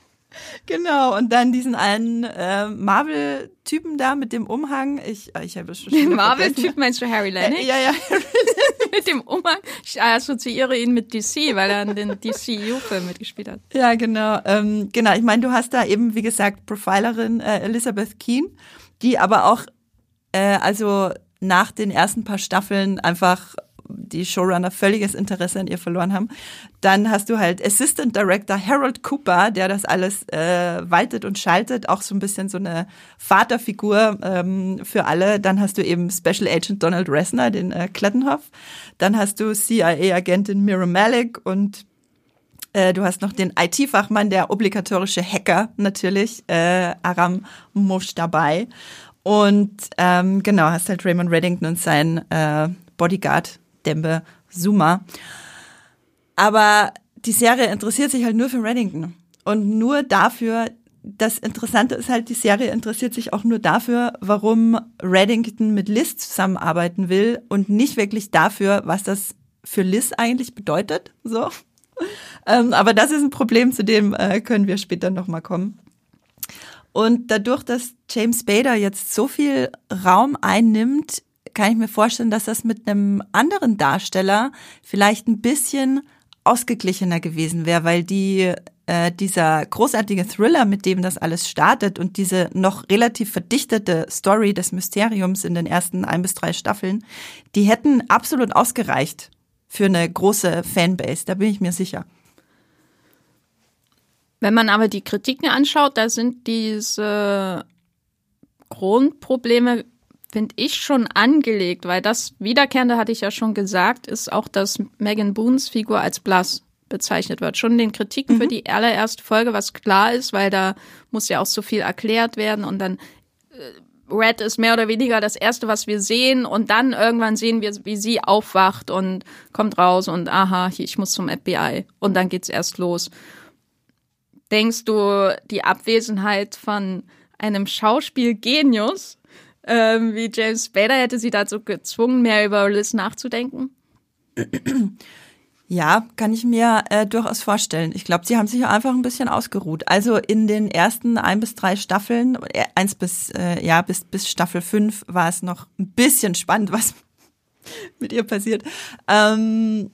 genau und dann diesen einen äh, Marvel-Typen da mit dem Umhang. Ich, äh, ich habe schon Den Marvel-Typ meinst du Harry Lennox? Äh, ja, ja. mit dem Umhang. Ich assoziiere ihn mit DC, weil er in den DCU-Film mitgespielt hat. Ja, genau. Ähm, genau, ich meine, du hast da eben, wie gesagt, Profilerin äh, Elizabeth Keen, die aber auch, äh, also nach den ersten paar Staffeln einfach die Showrunner völliges Interesse an ihr verloren haben. Dann hast du halt Assistant Director Harold Cooper, der das alles äh, waltet und schaltet, auch so ein bisschen so eine Vaterfigur ähm, für alle. Dann hast du eben Special Agent Donald Reznor, den äh, Klettenhoff. Dann hast du CIA-Agentin Mira Malik und äh, du hast noch den IT-Fachmann, der obligatorische Hacker natürlich, äh, Aram Mosh dabei. Und ähm, genau, hast halt Raymond Reddington und sein äh, Bodyguard Dembe Zuma. Aber die Serie interessiert sich halt nur für Reddington. Und nur dafür, das Interessante ist halt, die Serie interessiert sich auch nur dafür, warum Reddington mit Liz zusammenarbeiten will und nicht wirklich dafür, was das für Liz eigentlich bedeutet. So. Ähm, aber das ist ein Problem, zu dem äh, können wir später nochmal kommen. Und dadurch, dass James Bader jetzt so viel Raum einnimmt, kann ich mir vorstellen, dass das mit einem anderen Darsteller vielleicht ein bisschen ausgeglichener gewesen wäre, weil die äh, dieser großartige Thriller, mit dem das alles startet und diese noch relativ verdichtete Story des Mysteriums in den ersten ein bis drei Staffeln, die hätten absolut ausgereicht für eine große Fanbase, da bin ich mir sicher. Wenn man aber die Kritiken anschaut, da sind diese Grundprobleme, finde ich, schon angelegt, weil das Wiederkehrende, hatte ich ja schon gesagt, ist auch, dass Megan Boons Figur als blass bezeichnet wird. Schon den Kritiken für die allererste Folge, was klar ist, weil da muss ja auch so viel erklärt werden und dann äh, Red ist mehr oder weniger das Erste, was wir sehen und dann irgendwann sehen wir, wie sie aufwacht und kommt raus und aha, ich muss zum FBI und dann geht's erst los. Denkst du, die Abwesenheit von einem Schauspielgenius ähm, wie James Bader hätte sie dazu gezwungen, mehr über Liz nachzudenken? Ja, kann ich mir äh, durchaus vorstellen. Ich glaube, sie haben sich einfach ein bisschen ausgeruht. Also in den ersten ein bis drei Staffeln, äh, eins bis äh, ja bis bis Staffel fünf war es noch ein bisschen spannend, was mit ihr passiert. Ähm,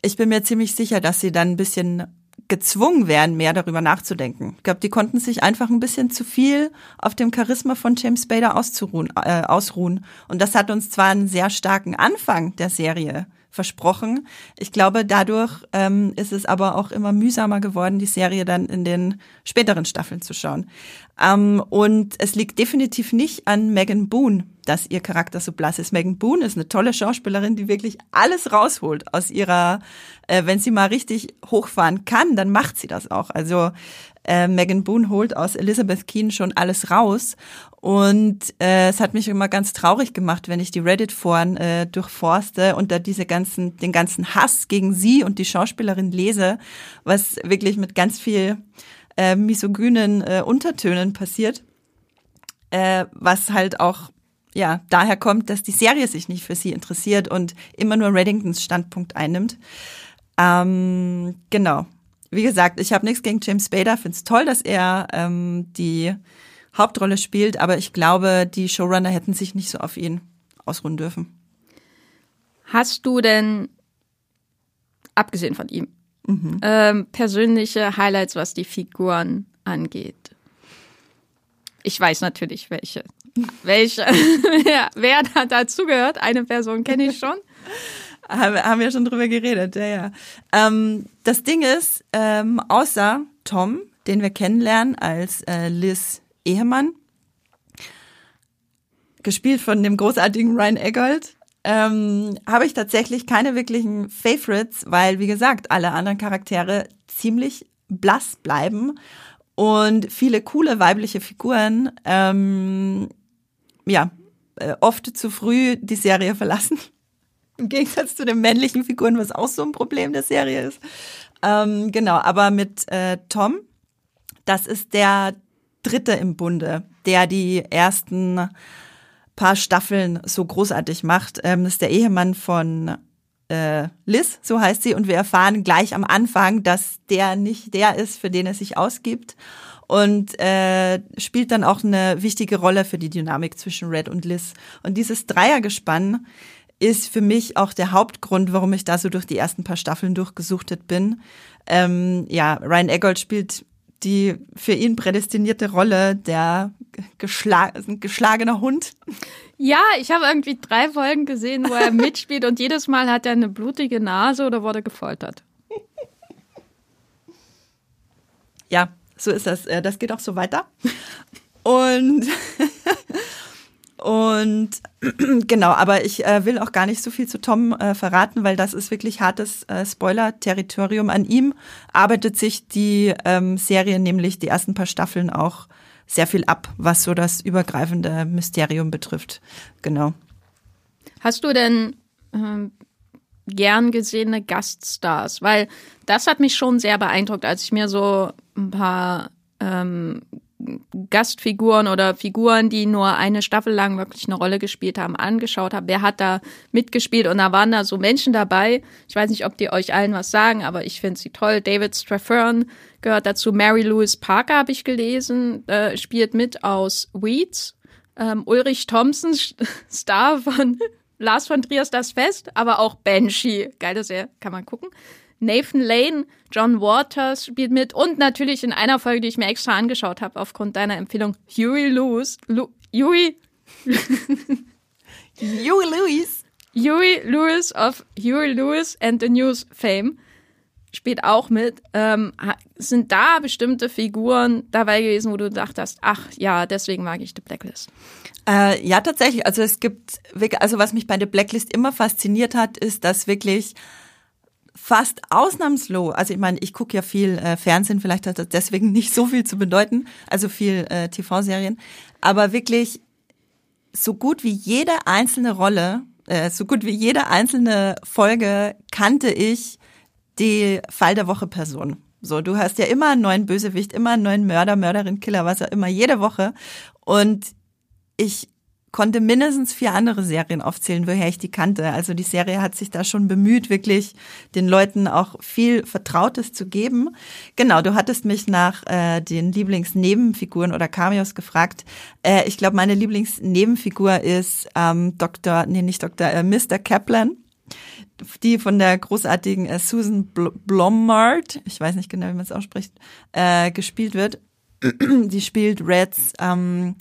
ich bin mir ziemlich sicher, dass sie dann ein bisschen gezwungen wären, mehr darüber nachzudenken. Ich glaube, die konnten sich einfach ein bisschen zu viel auf dem Charisma von James Bader auszuruhen, äh, ausruhen. Und das hat uns zwar einen sehr starken Anfang der Serie versprochen. Ich glaube, dadurch ähm, ist es aber auch immer mühsamer geworden, die Serie dann in den späteren Staffeln zu schauen. Ähm, und es liegt definitiv nicht an Megan Boone, dass ihr Charakter so blass ist. Megan Boone ist eine tolle Schauspielerin, die wirklich alles rausholt aus ihrer, äh, wenn sie mal richtig hochfahren kann, dann macht sie das auch. Also äh, Megan Boone holt aus Elizabeth Keen schon alles raus. Und äh, es hat mich immer ganz traurig gemacht, wenn ich die Reddit-Foren äh, durchforste und da diese ganzen, den ganzen Hass gegen sie und die Schauspielerin lese, was wirklich mit ganz viel äh, misogynen äh, Untertönen passiert. Äh, was halt auch ja, daher kommt, dass die Serie sich nicht für sie interessiert und immer nur Reddingtons Standpunkt einnimmt. Ähm, genau. Wie gesagt, ich habe nichts gegen James Bader, finde es toll, dass er ähm, die Hauptrolle spielt, aber ich glaube, die Showrunner hätten sich nicht so auf ihn ausruhen dürfen. Hast du denn, abgesehen von ihm, ähm, persönliche Highlights, was die Figuren angeht? Ich weiß natürlich welche. Welche, ja, wer da dazugehört, eine Person kenne ich schon. Haben, wir schon drüber geredet, ja, ja. Ähm, das Ding ist, ähm, außer Tom, den wir kennenlernen als äh, Liz Ehemann, gespielt von dem großartigen Ryan Eggold, ähm, habe ich tatsächlich keine wirklichen Favorites, weil, wie gesagt, alle anderen Charaktere ziemlich blass bleiben und viele coole weibliche Figuren, ähm, ja, äh, oft zu früh die Serie verlassen. Im Gegensatz zu den männlichen Figuren, was auch so ein Problem der Serie ist. Ähm, genau, aber mit äh, Tom, das ist der Dritte im Bunde, der die ersten paar Staffeln so großartig macht. Ähm, das ist der Ehemann von äh, Liz, so heißt sie, und wir erfahren gleich am Anfang, dass der nicht der ist, für den er sich ausgibt und äh, spielt dann auch eine wichtige Rolle für die Dynamik zwischen Red und Liz. Und dieses Dreiergespann ist für mich auch der Hauptgrund, warum ich da so durch die ersten paar Staffeln durchgesuchtet bin. Ähm, ja, Ryan Eggold spielt die für ihn prädestinierte Rolle der geschla geschlagener Hund. Ja, ich habe irgendwie drei Folgen gesehen, wo er mitspielt und jedes Mal hat er eine blutige Nase oder wurde gefoltert. Ja, so ist das. Äh, das geht auch so weiter. Und und genau, aber ich äh, will auch gar nicht so viel zu Tom äh, verraten, weil das ist wirklich hartes Spoiler-Territorium. An ihm arbeitet sich die ähm, Serie, nämlich die ersten paar Staffeln, auch sehr viel ab, was so das übergreifende Mysterium betrifft. Genau. Hast du denn ähm, gern gesehene Gaststars? Weil das hat mich schon sehr beeindruckt, als ich mir so ein paar ähm, Gastfiguren oder Figuren, die nur eine Staffel lang wirklich eine Rolle gespielt haben, angeschaut habe. Wer hat da mitgespielt? Und da waren da so Menschen dabei. Ich weiß nicht, ob die euch allen was sagen, aber ich finde sie toll. David Straffern gehört dazu. Mary Louise Parker habe ich gelesen, äh, spielt mit aus Weeds. Ähm, Ulrich Thompson, Star von Lars von Triers Das Fest, aber auch Banshee. Geile Serie, kann man gucken. Nathan Lane, John Waters spielt mit und natürlich in einer Folge, die ich mir extra angeschaut habe, aufgrund deiner Empfehlung, Huey Lewis. Lu Huey. Huey Lewis. Huey Lewis of Huey Lewis and the News Fame spielt auch mit. Ähm, sind da bestimmte Figuren dabei gewesen, wo du dachtest, ach ja, deswegen mag ich The Blacklist? Äh, ja, tatsächlich. Also es gibt, also was mich bei The Blacklist immer fasziniert hat, ist, dass wirklich fast ausnahmslos, also ich meine, ich gucke ja viel äh, Fernsehen, vielleicht hat das deswegen nicht so viel zu bedeuten, also viel äh, TV-Serien, aber wirklich so gut wie jede einzelne Rolle, äh, so gut wie jede einzelne Folge kannte ich die Fall der Woche Person. So, du hast ja immer einen neuen Bösewicht, immer einen neuen Mörder, Mörderin, Killer, was auch immer, jede Woche. Und ich konnte mindestens vier andere Serien aufzählen, woher ich die kannte. Also die Serie hat sich da schon bemüht, wirklich den Leuten auch viel Vertrautes zu geben. Genau, du hattest mich nach äh, den Lieblingsnebenfiguren oder Cameos gefragt. Äh, ich glaube, meine Lieblingsnebenfigur ist ähm, Dr., nee, nicht Dr., äh, Mr. Kaplan die von der großartigen äh, Susan Bl Blomard, ich weiß nicht genau, wie man es ausspricht, äh, gespielt wird. die spielt Reds ähm,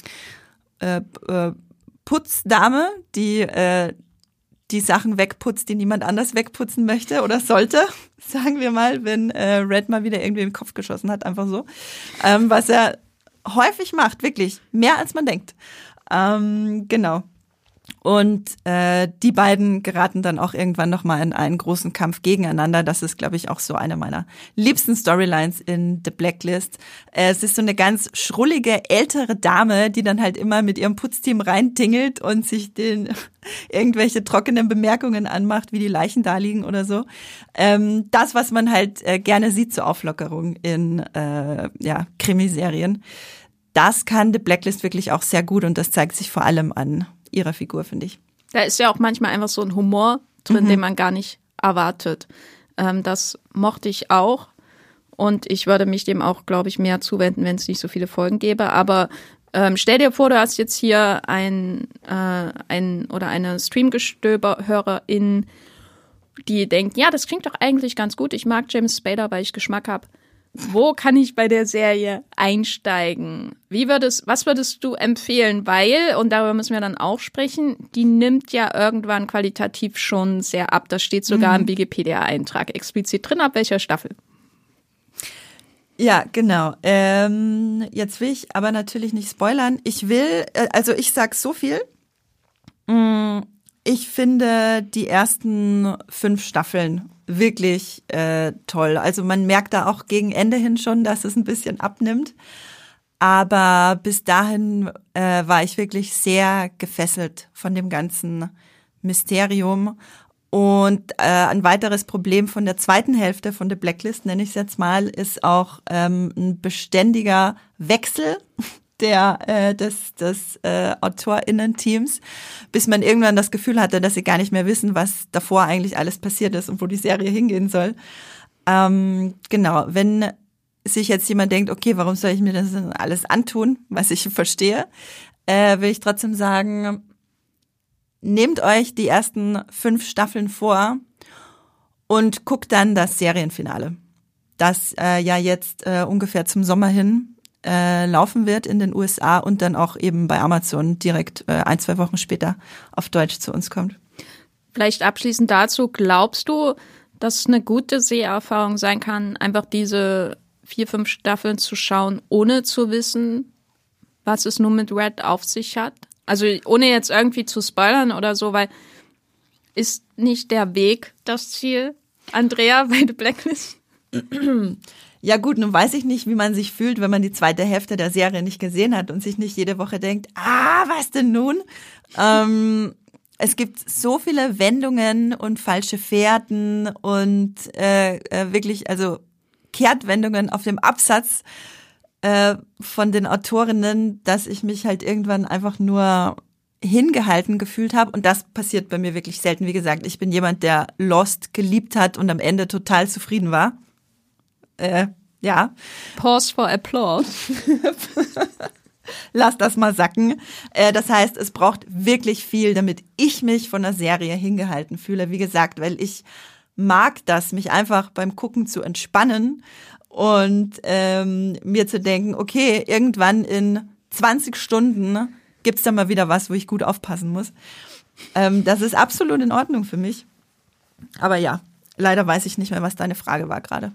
äh, äh, Putzdame, die äh, die Sachen wegputzt, die niemand anders wegputzen möchte oder sollte, sagen wir mal, wenn äh, Red mal wieder irgendwie den Kopf geschossen hat, einfach so. Ähm, was er häufig macht, wirklich, mehr als man denkt. Ähm, genau. Und äh, die beiden geraten dann auch irgendwann nochmal in einen großen Kampf gegeneinander. Das ist, glaube ich, auch so eine meiner liebsten Storylines in The Blacklist. Äh, es ist so eine ganz schrullige, ältere Dame, die dann halt immer mit ihrem Putzteam reintingelt und sich den irgendwelche trockenen Bemerkungen anmacht, wie die Leichen da liegen oder so. Ähm, das, was man halt äh, gerne sieht zur Auflockerung in äh, ja, Krimiserien. Das kann The Blacklist wirklich auch sehr gut und das zeigt sich vor allem an ihrer Figur, finde ich. Da ist ja auch manchmal einfach so ein Humor drin, mhm. den man gar nicht erwartet. Ähm, das mochte ich auch. Und ich würde mich dem auch, glaube ich, mehr zuwenden, wenn es nicht so viele Folgen gäbe. Aber ähm, stell dir vor, du hast jetzt hier ein, äh, ein oder eine Streamgestöber-Hörerin, die denkt, ja, das klingt doch eigentlich ganz gut. Ich mag James Spader, weil ich Geschmack habe wo kann ich bei der Serie einsteigen? Wie würdest, was würdest du empfehlen? Weil, und darüber müssen wir dann auch sprechen, die nimmt ja irgendwann qualitativ schon sehr ab. Das steht sogar mhm. im Wikipedia-Eintrag explizit drin, ab welcher Staffel. Ja, genau. Ähm, jetzt will ich aber natürlich nicht spoilern. Ich will, äh, also ich sag so viel. Mm, ich finde die ersten fünf Staffeln wirklich äh, toll. Also man merkt da auch gegen Ende hin schon, dass es ein bisschen abnimmt. Aber bis dahin äh, war ich wirklich sehr gefesselt von dem ganzen Mysterium. Und äh, ein weiteres Problem von der zweiten Hälfte von der Blacklist, nenne ich es jetzt mal, ist auch ähm, ein beständiger Wechsel der, äh, des, des äh, AutorInnen-Teams, bis man irgendwann das Gefühl hatte, dass sie gar nicht mehr wissen, was davor eigentlich alles passiert ist und wo die Serie hingehen soll. Ähm, genau, wenn sich jetzt jemand denkt, okay, warum soll ich mir das alles antun, was ich verstehe, äh, will ich trotzdem sagen, nehmt euch die ersten fünf Staffeln vor und guckt dann das Serienfinale, das äh, ja jetzt äh, ungefähr zum Sommer hin äh, laufen wird in den USA und dann auch eben bei Amazon direkt äh, ein, zwei Wochen später auf Deutsch zu uns kommt. Vielleicht abschließend dazu, glaubst du, dass es eine gute Seherfahrung sein kann, einfach diese vier, fünf Staffeln zu schauen, ohne zu wissen, was es nun mit Red auf sich hat? Also ohne jetzt irgendwie zu spoilern oder so, weil ist nicht der Weg das Ziel? Andrea bei The Blacklist? Ja gut, nun weiß ich nicht, wie man sich fühlt, wenn man die zweite Hälfte der Serie nicht gesehen hat und sich nicht jede Woche denkt, ah, was denn nun? Ähm, es gibt so viele Wendungen und falsche Fährten und äh, äh, wirklich, also Kehrtwendungen auf dem Absatz äh, von den Autorinnen, dass ich mich halt irgendwann einfach nur hingehalten gefühlt habe. Und das passiert bei mir wirklich selten. Wie gesagt, ich bin jemand, der Lost geliebt hat und am Ende total zufrieden war. Äh, ja. Pause for applause. Lass das mal sacken. Äh, das heißt, es braucht wirklich viel, damit ich mich von der Serie hingehalten fühle. Wie gesagt, weil ich mag das, mich einfach beim Gucken zu entspannen und ähm, mir zu denken, okay, irgendwann in 20 Stunden gibt's da mal wieder was, wo ich gut aufpassen muss. Ähm, das ist absolut in Ordnung für mich. Aber ja, leider weiß ich nicht mehr, was deine Frage war gerade.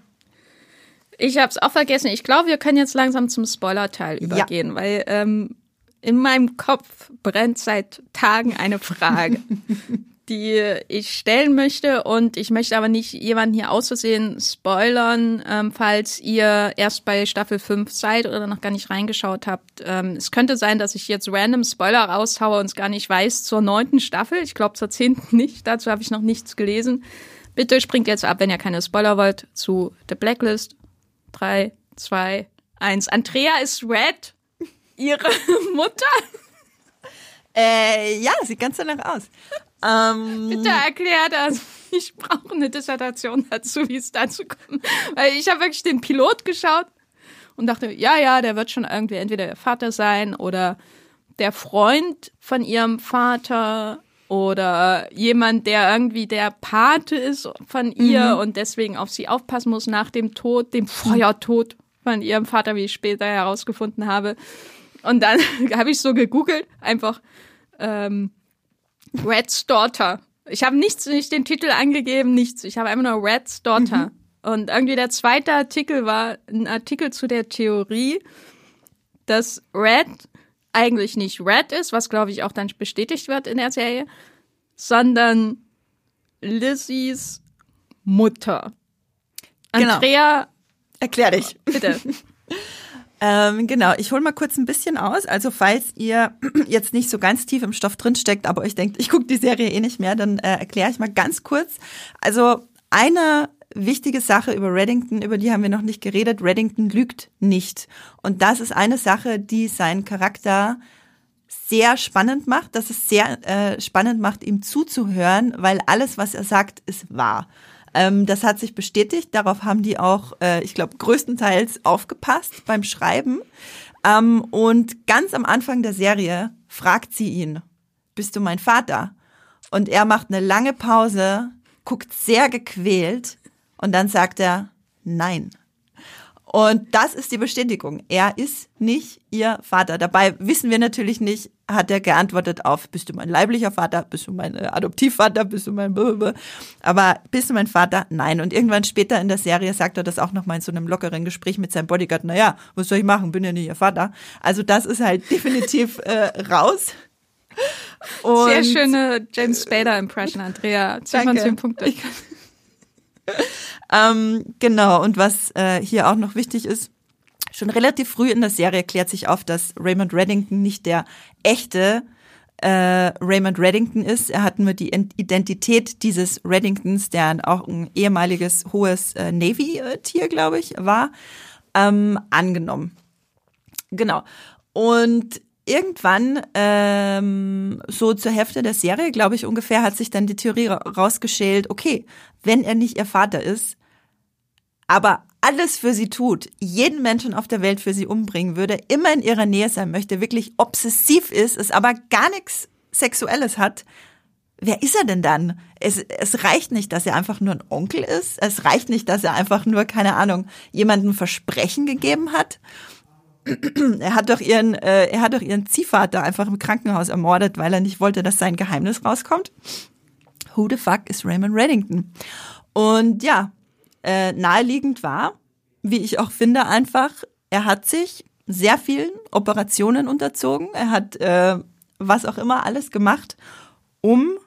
Ich habe es auch vergessen. Ich glaube, wir können jetzt langsam zum Spoiler-Teil übergehen, ja. weil ähm, in meinem Kopf brennt seit Tagen eine Frage, die ich stellen möchte und ich möchte aber nicht jemanden hier auszusehen spoilern, ähm, falls ihr erst bei Staffel 5 seid oder noch gar nicht reingeschaut habt. Ähm, es könnte sein, dass ich jetzt random Spoiler raushaue und es gar nicht weiß zur neunten Staffel. Ich glaube zur zehnten nicht. Dazu habe ich noch nichts gelesen. Bitte springt jetzt ab, wenn ihr keine Spoiler wollt, zu The Blacklist drei, zwei, eins. Andrea ist Red, ihre Mutter. Äh, ja, sieht ganz danach aus. Ähm, Bitte erklär das. Ich brauche eine Dissertation dazu, wie es dazu kommt. Weil ich habe wirklich den Pilot geschaut und dachte, ja, ja, der wird schon irgendwie entweder der Vater sein oder der Freund von ihrem Vater oder jemand, der irgendwie der Pate ist von ihr mhm. und deswegen auf sie aufpassen muss nach dem Tod, dem Feuertod von ihrem Vater, wie ich später herausgefunden habe. Und dann habe ich so gegoogelt, einfach ähm, Red's Daughter. Ich habe nichts, nicht den Titel angegeben, nichts. Ich habe einfach nur Red's Daughter. Mhm. Und irgendwie der zweite Artikel war ein Artikel zu der Theorie, dass Red eigentlich nicht Red ist, was glaube ich auch dann bestätigt wird in der Serie, sondern Lizzies Mutter. Genau. Andrea, erklär dich. Bitte. Ähm, genau, ich hole mal kurz ein bisschen aus. Also falls ihr jetzt nicht so ganz tief im Stoff drinsteckt, aber euch denkt, ich gucke die Serie eh nicht mehr, dann äh, erkläre ich mal ganz kurz. Also eine wichtige Sache über Reddington, über die haben wir noch nicht geredet. Reddington lügt nicht. Und das ist eine Sache, die seinen Charakter sehr spannend macht, dass es sehr äh, spannend macht, ihm zuzuhören, weil alles, was er sagt, ist wahr. Ähm, das hat sich bestätigt. Darauf haben die auch, äh, ich glaube, größtenteils aufgepasst beim Schreiben. Ähm, und ganz am Anfang der Serie fragt sie ihn, bist du mein Vater? Und er macht eine lange Pause, guckt sehr gequält und dann sagt er, nein. Und das ist die Bestätigung. Er ist nicht ihr Vater. Dabei wissen wir natürlich nicht, hat er geantwortet auf, bist du mein leiblicher Vater, bist du mein äh, Adoptivvater, bist du mein Böbe. Aber bist du mein Vater? Nein. Und irgendwann später in der Serie sagt er das auch nochmal in so einem lockeren Gespräch mit seinem Bodyguard. Naja, was soll ich machen? Bin ja nicht ihr Vater. Also das ist halt definitiv äh, raus. Und Sehr schöne James Spader Impression, Andrea. 10 von 10 Punkte. Ähm, genau, und was äh, hier auch noch wichtig ist, schon relativ früh in der Serie klärt sich auf, dass Raymond Reddington nicht der echte äh, Raymond Reddington ist. Er hat nur die Identität dieses Reddingtons, der auch ein ehemaliges hohes äh, Navy-Tier, glaube ich, war, ähm, angenommen. Genau. Und irgendwann, ähm, so zur Hälfte der Serie, glaube ich ungefähr, hat sich dann die Theorie rausgeschält, okay, wenn er nicht ihr Vater ist, aber alles für sie tut, jeden Menschen auf der Welt für sie umbringen würde, immer in ihrer Nähe sein möchte, wirklich obsessiv ist, es aber gar nichts Sexuelles hat, wer ist er denn dann? Es, es reicht nicht, dass er einfach nur ein Onkel ist. Es reicht nicht, dass er einfach nur, keine Ahnung, jemandem Versprechen gegeben hat. Er hat doch ihren, äh, er hat doch ihren Ziehvater einfach im Krankenhaus ermordet, weil er nicht wollte, dass sein Geheimnis rauskommt. Who the fuck is Raymond Reddington? Und ja, äh, naheliegend war, wie ich auch finde, einfach, er hat sich sehr vielen Operationen unterzogen. Er hat äh, was auch immer alles gemacht, um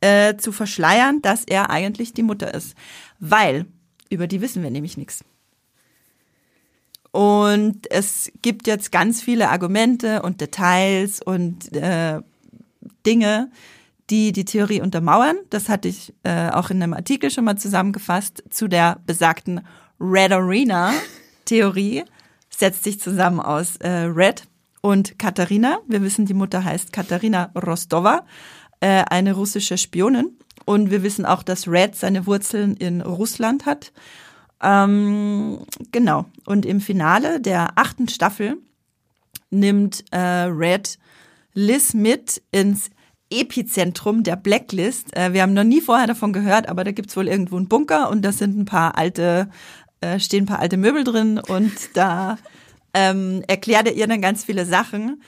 äh, zu verschleiern, dass er eigentlich die Mutter ist. Weil, über die wissen wir nämlich nichts. Und es gibt jetzt ganz viele Argumente und Details und äh, Dinge, die die Theorie untermauern. Das hatte ich äh, auch in einem Artikel schon mal zusammengefasst zu der besagten Red Arena Theorie. Setzt sich zusammen aus äh, Red und Katharina. Wir wissen, die Mutter heißt Katharina Rostova äh, eine russische Spionin. Und wir wissen auch, dass Red seine Wurzeln in Russland hat. Ähm, genau. Und im Finale der achten Staffel nimmt äh, Red Liz mit ins Epizentrum der Blacklist. Äh, wir haben noch nie vorher davon gehört, aber da gibt's wohl irgendwo einen Bunker und da sind ein paar alte, äh, stehen ein paar alte Möbel drin und da ähm, erklärt er ihr dann ganz viele Sachen.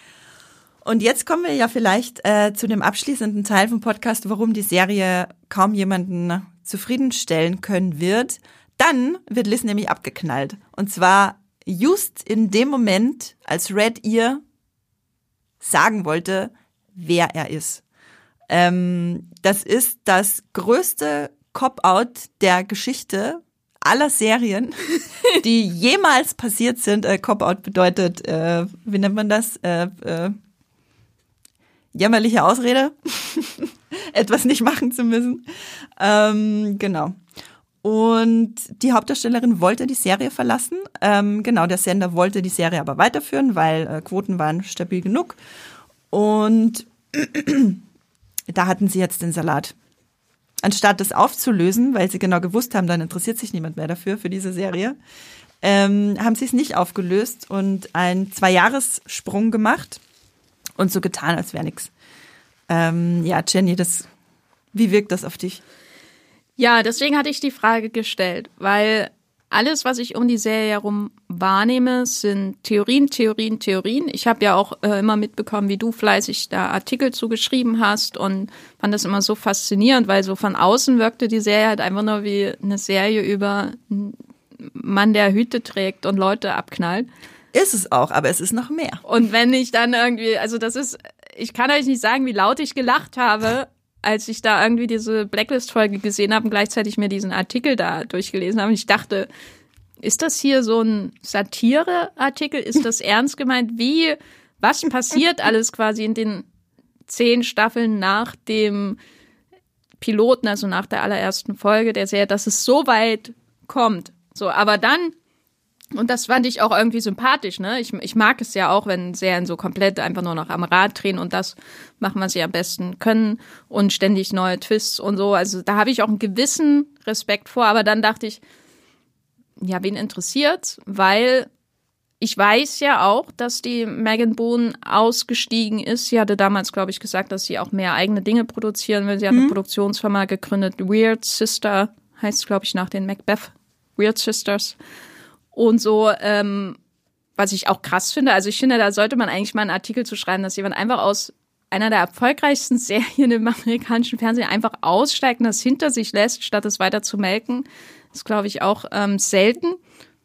Und jetzt kommen wir ja vielleicht äh, zu dem abschließenden Teil vom Podcast, warum die Serie kaum jemanden zufriedenstellen können wird. Dann wird Liz nämlich abgeknallt. Und zwar just in dem Moment, als Red ihr sagen wollte, wer er ist. Ähm, das ist das größte Cop-out der Geschichte aller Serien, die jemals passiert sind. Äh, Cop-out bedeutet, äh, wie nennt man das? Äh, äh, jämmerliche Ausrede, etwas nicht machen zu müssen. Ähm, genau. Und die Hauptdarstellerin wollte die Serie verlassen. Ähm, genau, der Sender wollte die Serie aber weiterführen, weil äh, Quoten waren stabil genug. Und da hatten sie jetzt den Salat. Anstatt das aufzulösen, weil sie genau gewusst haben, dann interessiert sich niemand mehr dafür, für diese Serie, ähm, haben sie es nicht aufgelöst und einen Zwei-Jahres-Sprung gemacht und so getan, als wäre nichts. Ähm, ja, Jenny, das, wie wirkt das auf dich? Ja, deswegen hatte ich die Frage gestellt, weil alles, was ich um die Serie herum wahrnehme, sind Theorien, Theorien, Theorien. Ich habe ja auch äh, immer mitbekommen, wie du fleißig da Artikel zugeschrieben hast und fand das immer so faszinierend, weil so von außen wirkte die Serie halt einfach nur wie eine Serie über einen Mann, der Hüte trägt und Leute abknallt. Ist es auch, aber es ist noch mehr. Und wenn ich dann irgendwie, also das ist, ich kann euch nicht sagen, wie laut ich gelacht habe, als ich da irgendwie diese Blacklist-Folge gesehen habe und gleichzeitig mir diesen Artikel da durchgelesen habe. Und ich dachte, ist das hier so ein Satire-Artikel? Ist das ernst gemeint? Wie, was passiert alles quasi in den zehn Staffeln nach dem Piloten, also nach der allerersten Folge der Serie, dass es so weit kommt? So, aber dann und das fand ich auch irgendwie sympathisch, ne? Ich, ich mag es ja auch, wenn Serien so komplett einfach nur noch am Rad drehen und das machen, was sie am besten können und ständig neue Twists und so. Also da habe ich auch einen gewissen Respekt vor, aber dann dachte ich, ja, wen interessiert? Weil ich weiß ja auch, dass die Megan Boone ausgestiegen ist. Sie hatte damals, glaube ich, gesagt, dass sie auch mehr eigene Dinge produzieren will. Sie hat mhm. eine Produktionsfirma gegründet, Weird Sister heißt, glaube ich, nach den Macbeth Weird Sisters und so, ähm, was ich auch krass finde. Also ich finde, da sollte man eigentlich mal einen Artikel zu schreiben, dass jemand einfach aus einer der erfolgreichsten Serien im amerikanischen Fernsehen einfach aussteigt und das hinter sich lässt, statt es weiter zu melken. Das glaube ich auch ähm, selten,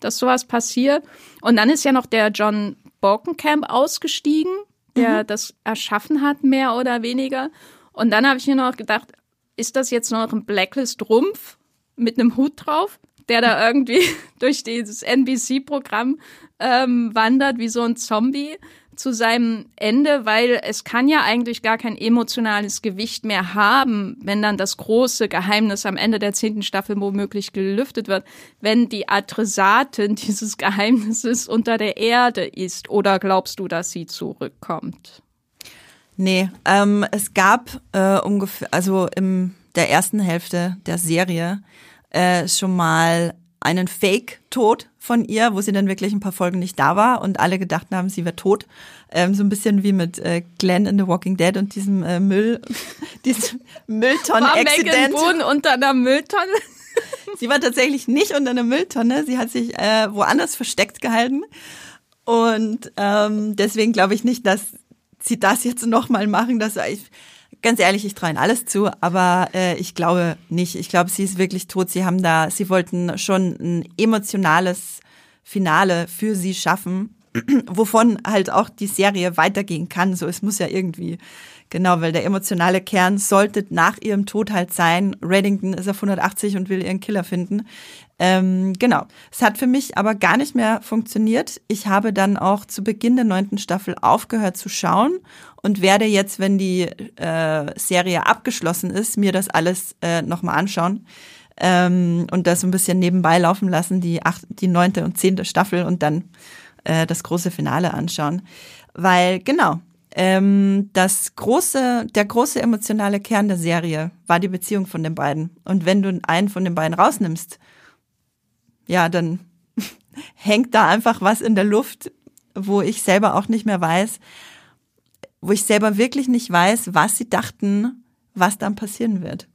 dass sowas passiert. Und dann ist ja noch der John Borkenkamp ausgestiegen, der mhm. das erschaffen hat, mehr oder weniger. Und dann habe ich mir noch gedacht, ist das jetzt noch ein Blacklist-Rumpf mit einem Hut drauf? Der da irgendwie durch dieses NBC-Programm ähm, wandert wie so ein Zombie, zu seinem Ende, weil es kann ja eigentlich gar kein emotionales Gewicht mehr haben, wenn dann das große Geheimnis am Ende der zehnten Staffel womöglich gelüftet wird, wenn die Adressatin dieses Geheimnisses unter der Erde ist. Oder glaubst du, dass sie zurückkommt? Nee, ähm, es gab äh, ungefähr, also im der ersten Hälfte der Serie äh, schon mal einen Fake-Tod von ihr, wo sie dann wirklich ein paar Folgen nicht da war und alle gedacht haben, sie wäre tot. Ähm, so ein bisschen wie mit äh, Glenn in The Walking Dead und diesem äh, Müll, diesem Mülltonnen-Accident. unter einer Mülltonne? sie war tatsächlich nicht unter einer Mülltonne, sie hat sich äh, woanders versteckt gehalten. Und ähm, deswegen glaube ich nicht, dass sie das jetzt nochmal machen. Dass ich, ganz ehrlich, ich traue ihnen alles zu, aber äh, ich glaube nicht. Ich glaube, sie ist wirklich tot. Sie haben da, sie wollten schon ein emotionales Finale für sie schaffen, wovon halt auch die Serie weitergehen kann. So, es muss ja irgendwie, genau, weil der emotionale Kern sollte nach ihrem Tod halt sein. Reddington ist auf 180 und will ihren Killer finden. Ähm, genau. Es hat für mich aber gar nicht mehr funktioniert. Ich habe dann auch zu Beginn der neunten Staffel aufgehört zu schauen und werde jetzt, wenn die äh, Serie abgeschlossen ist, mir das alles äh, nochmal anschauen ähm, und das ein bisschen nebenbei laufen lassen, die acht, die neunte und zehnte Staffel und dann äh, das große Finale anschauen. Weil, genau, ähm, das große, der große emotionale Kern der Serie war die Beziehung von den beiden. Und wenn du einen von den beiden rausnimmst, ja, dann hängt da einfach was in der Luft, wo ich selber auch nicht mehr weiß, wo ich selber wirklich nicht weiß, was sie dachten, was dann passieren wird.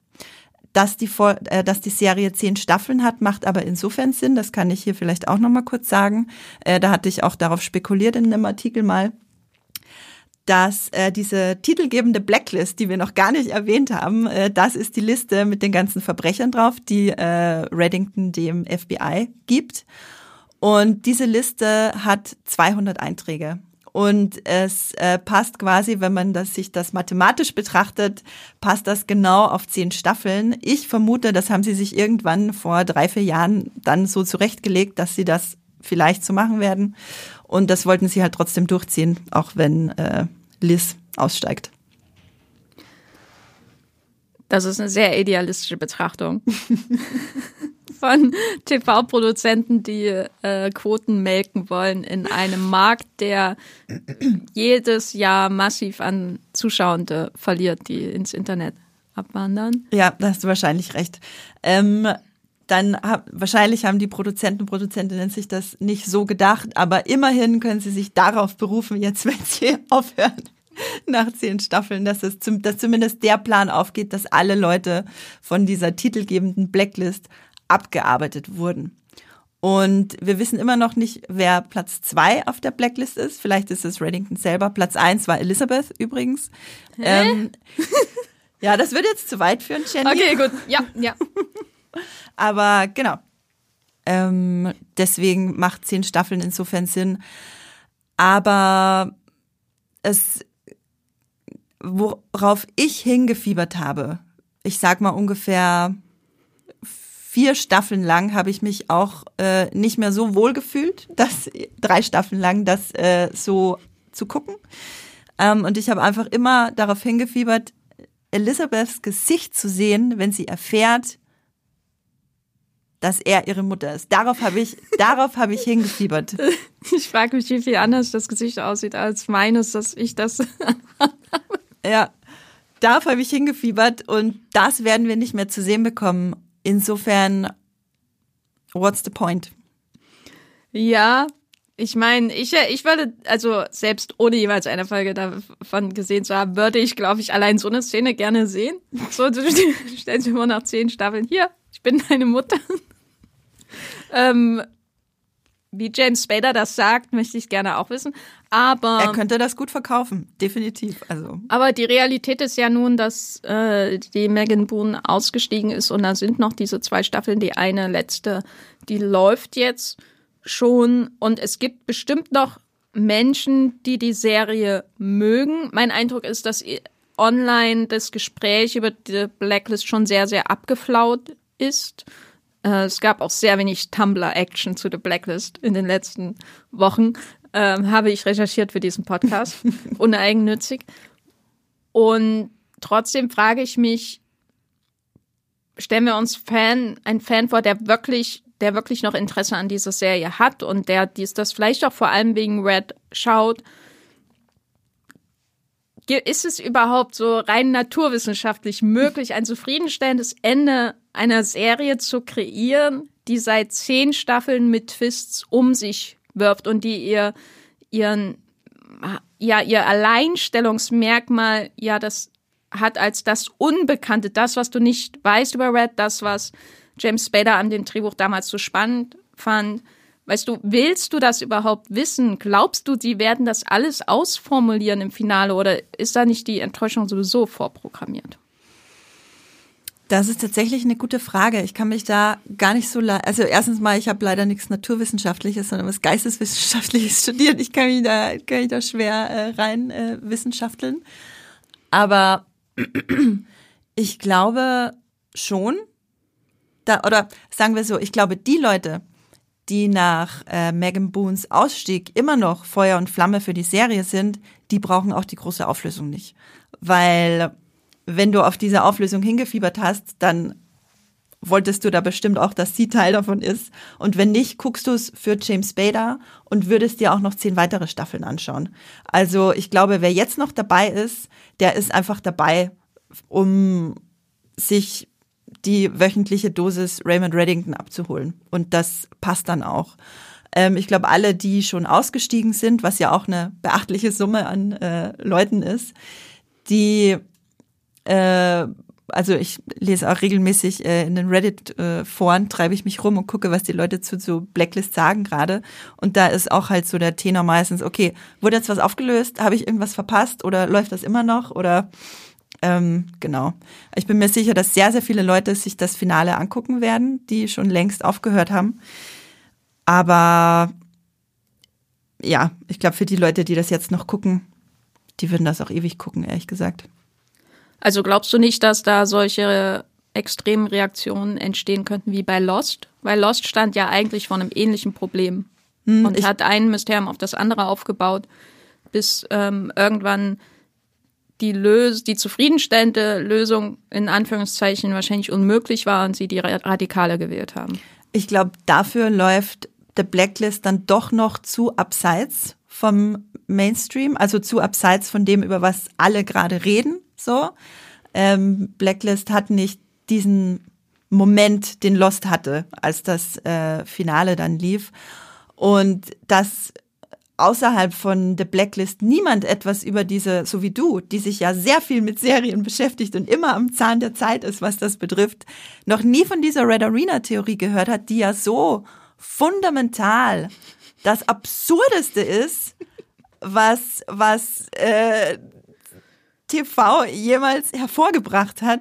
Dass die, äh, dass die Serie zehn Staffeln hat, macht aber insofern Sinn, das kann ich hier vielleicht auch nochmal kurz sagen. Äh, da hatte ich auch darauf spekuliert in einem Artikel mal dass äh, diese titelgebende Blacklist, die wir noch gar nicht erwähnt haben, äh, das ist die Liste mit den ganzen Verbrechern drauf, die äh, Reddington dem FBI gibt. Und diese Liste hat 200 Einträge. Und es äh, passt quasi, wenn man das, sich das mathematisch betrachtet, passt das genau auf zehn Staffeln. Ich vermute, das haben sie sich irgendwann vor drei, vier Jahren dann so zurechtgelegt, dass sie das vielleicht so machen werden. Und das wollten sie halt trotzdem durchziehen, auch wenn äh, Liz aussteigt. Das ist eine sehr idealistische Betrachtung von TV-Produzenten, die äh, Quoten melken wollen in einem Markt, der jedes Jahr massiv an Zuschauende verliert, die ins Internet abwandern. Ja, da hast du wahrscheinlich recht. Ähm, dann hab, wahrscheinlich haben die Produzenten und Produzentinnen sich das nicht so gedacht, aber immerhin können sie sich darauf berufen, jetzt wenn sie aufhören nach zehn Staffeln, dass es zum, dass zumindest der Plan aufgeht, dass alle Leute von dieser titelgebenden Blacklist abgearbeitet wurden. Und wir wissen immer noch nicht, wer Platz zwei auf der Blacklist ist. Vielleicht ist es Reddington selber. Platz eins war Elizabeth übrigens. Ähm, ja, das würde jetzt zu weit führen, Jenny. Okay, gut. Ja, ja. Aber genau. Ähm, deswegen macht zehn Staffeln insofern Sinn. Aber es, worauf ich hingefiebert habe, ich sag mal ungefähr vier Staffeln lang habe ich mich auch äh, nicht mehr so wohl gefühlt, das drei Staffeln lang das äh, so zu gucken. Ähm, und ich habe einfach immer darauf hingefiebert, Elisabeths Gesicht zu sehen, wenn sie erfährt, dass er ihre Mutter ist. Darauf habe ich, darauf habe ich hingefiebert. Ich frage mich, wie viel anders das Gesicht aussieht als meines, dass ich das. ja, darauf habe ich hingefiebert und das werden wir nicht mehr zu sehen bekommen. Insofern, what's the point? Ja, ich meine, ich, ich würde, also selbst ohne jeweils eine Folge davon gesehen zu haben, würde ich, glaube ich, allein so eine Szene gerne sehen. So, du stellst mir immer nach zehn Staffeln, hier, ich bin deine Mutter. ähm, wie James Spader das sagt, möchte ich gerne auch wissen. Aber er könnte das gut verkaufen, definitiv. Also. Aber die Realität ist ja nun, dass äh, die Megan Boone ausgestiegen ist und da sind noch diese zwei Staffeln. Die eine letzte, die läuft jetzt schon und es gibt bestimmt noch Menschen, die die Serie mögen. Mein Eindruck ist, dass online das Gespräch über die Blacklist schon sehr, sehr abgeflaut ist. Äh, es gab auch sehr wenig Tumblr-Action zu The Blacklist in den letzten Wochen. ähm, habe ich recherchiert für diesen Podcast, uneigennützig. Und trotzdem frage ich mich, stellen wir uns Fan, ein Fan vor, der wirklich, der wirklich noch Interesse an dieser Serie hat und der dies, das vielleicht auch vor allem wegen Red schaut. Ist es überhaupt so rein naturwissenschaftlich möglich, ein zufriedenstellendes Ende einer Serie zu kreieren, die seit zehn Staffeln mit Twists um sich wirft und die ihr ihren ja ihr Alleinstellungsmerkmal ja das hat als das Unbekannte, das was du nicht weißt über Red, das was James Spader an dem Drehbuch damals so spannend fand. Weißt du, willst du das überhaupt wissen? Glaubst du, sie werden das alles ausformulieren im Finale oder ist da nicht die Enttäuschung sowieso vorprogrammiert? Das ist tatsächlich eine gute Frage. Ich kann mich da gar nicht so, also erstens mal, ich habe leider nichts Naturwissenschaftliches, sondern was Geisteswissenschaftliches studiert. Ich kann mich da, kann mich da schwer äh, rein äh, wissenschafteln. Aber ich glaube schon, da, oder sagen wir so, ich glaube, die Leute, die nach äh, Megan Boons Ausstieg immer noch Feuer und Flamme für die Serie sind, die brauchen auch die große Auflösung nicht. Weil wenn du auf diese Auflösung hingefiebert hast, dann wolltest du da bestimmt auch, dass sie Teil davon ist. Und wenn nicht, guckst du es für James Bader und würdest dir auch noch zehn weitere Staffeln anschauen. Also ich glaube, wer jetzt noch dabei ist, der ist einfach dabei, um sich die wöchentliche Dosis Raymond Reddington abzuholen. Und das passt dann auch. Ähm, ich glaube, alle, die schon ausgestiegen sind, was ja auch eine beachtliche Summe an äh, Leuten ist, die äh, also ich lese auch regelmäßig äh, in den Reddit-Foren, äh, treibe ich mich rum und gucke, was die Leute zu so Blacklist sagen gerade. Und da ist auch halt so der Tenor meistens, okay, wurde jetzt was aufgelöst? Habe ich irgendwas verpasst oder läuft das immer noch? Oder ähm, genau. Ich bin mir sicher, dass sehr, sehr viele Leute sich das Finale angucken werden, die schon längst aufgehört haben. Aber ja, ich glaube, für die Leute, die das jetzt noch gucken, die würden das auch ewig gucken, ehrlich gesagt. Also glaubst du nicht, dass da solche extremen Reaktionen entstehen könnten wie bei Lost? Weil Lost stand ja eigentlich vor einem ähnlichen Problem hm, und hat ein Mysterium auf das andere aufgebaut, bis ähm, irgendwann die Lös die zufriedenstellende Lösung in Anführungszeichen wahrscheinlich unmöglich war und sie die Radikale gewählt haben. Ich glaube, dafür läuft The Blacklist dann doch noch zu abseits vom Mainstream, also zu abseits von dem, über was alle gerade reden. So, ähm, Blacklist hat nicht diesen Moment, den Lost hatte, als das äh, Finale dann lief. Und dass außerhalb von The Blacklist niemand etwas über diese, so wie du, die sich ja sehr viel mit Serien beschäftigt und immer am Zahn der Zeit ist, was das betrifft, noch nie von dieser Red Arena Theorie gehört hat, die ja so fundamental das Absurdeste ist, was, was äh, TV jemals hervorgebracht hat,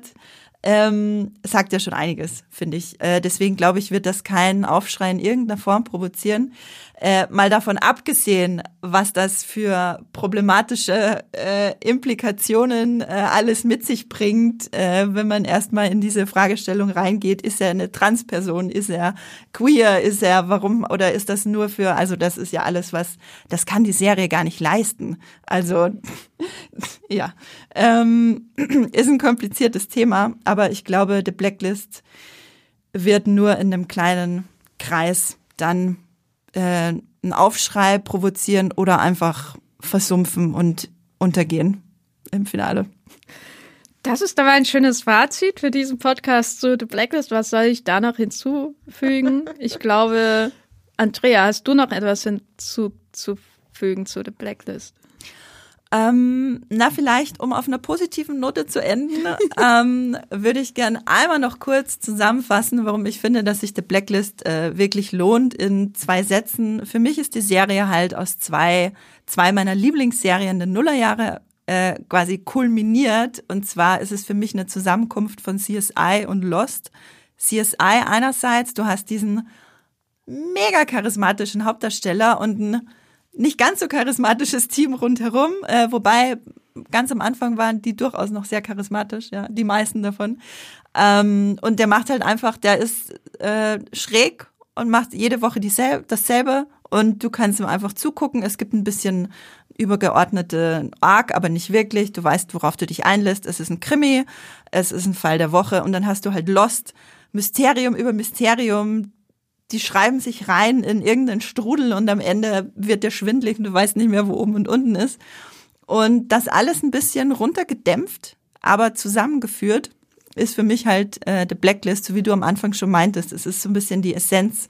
ähm, sagt ja schon einiges, finde ich. Äh, deswegen glaube ich, wird das keinen Aufschrei in irgendeiner Form provozieren. Äh, mal davon abgesehen, was das für problematische äh, Implikationen äh, alles mit sich bringt, äh, wenn man erstmal in diese Fragestellung reingeht, ist er eine Transperson, ist er queer, ist er warum oder ist das nur für, also das ist ja alles was, das kann die Serie gar nicht leisten. Also ja, ähm, ist ein kompliziertes Thema, aber ich glaube, The Blacklist wird nur in einem kleinen Kreis dann äh, einen Aufschrei provozieren oder einfach versumpfen und untergehen im Finale. Das ist aber ein schönes Fazit für diesen Podcast zu The Blacklist. Was soll ich da noch hinzufügen? Ich glaube, Andrea, hast du noch etwas hinzuzufügen zu The Blacklist? Ähm, na, vielleicht, um auf einer positiven Note zu enden, ähm, würde ich gern einmal noch kurz zusammenfassen, warum ich finde, dass sich The Blacklist äh, wirklich lohnt in zwei Sätzen. Für mich ist die Serie halt aus zwei, zwei meiner Lieblingsserien der Nullerjahre äh, quasi kulminiert. Und zwar ist es für mich eine Zusammenkunft von CSI und Lost. CSI einerseits, du hast diesen mega charismatischen Hauptdarsteller und ein nicht ganz so charismatisches Team rundherum, äh, wobei ganz am Anfang waren die durchaus noch sehr charismatisch, ja, die meisten davon. Ähm, und der macht halt einfach, der ist äh, schräg und macht jede Woche dieselbe, dasselbe und du kannst ihm einfach zugucken. Es gibt ein bisschen übergeordnete Arc, aber nicht wirklich. Du weißt, worauf du dich einlässt. Es ist ein Krimi, es ist ein Fall der Woche und dann hast du halt Lost, Mysterium über Mysterium. Die schreiben sich rein in irgendeinen Strudel und am Ende wird der schwindlig und du weißt nicht mehr, wo oben und unten ist. Und das alles ein bisschen runtergedämpft, aber zusammengeführt ist für mich halt äh, The Blacklist, so wie du am Anfang schon meintest. Es ist so ein bisschen die Essenz,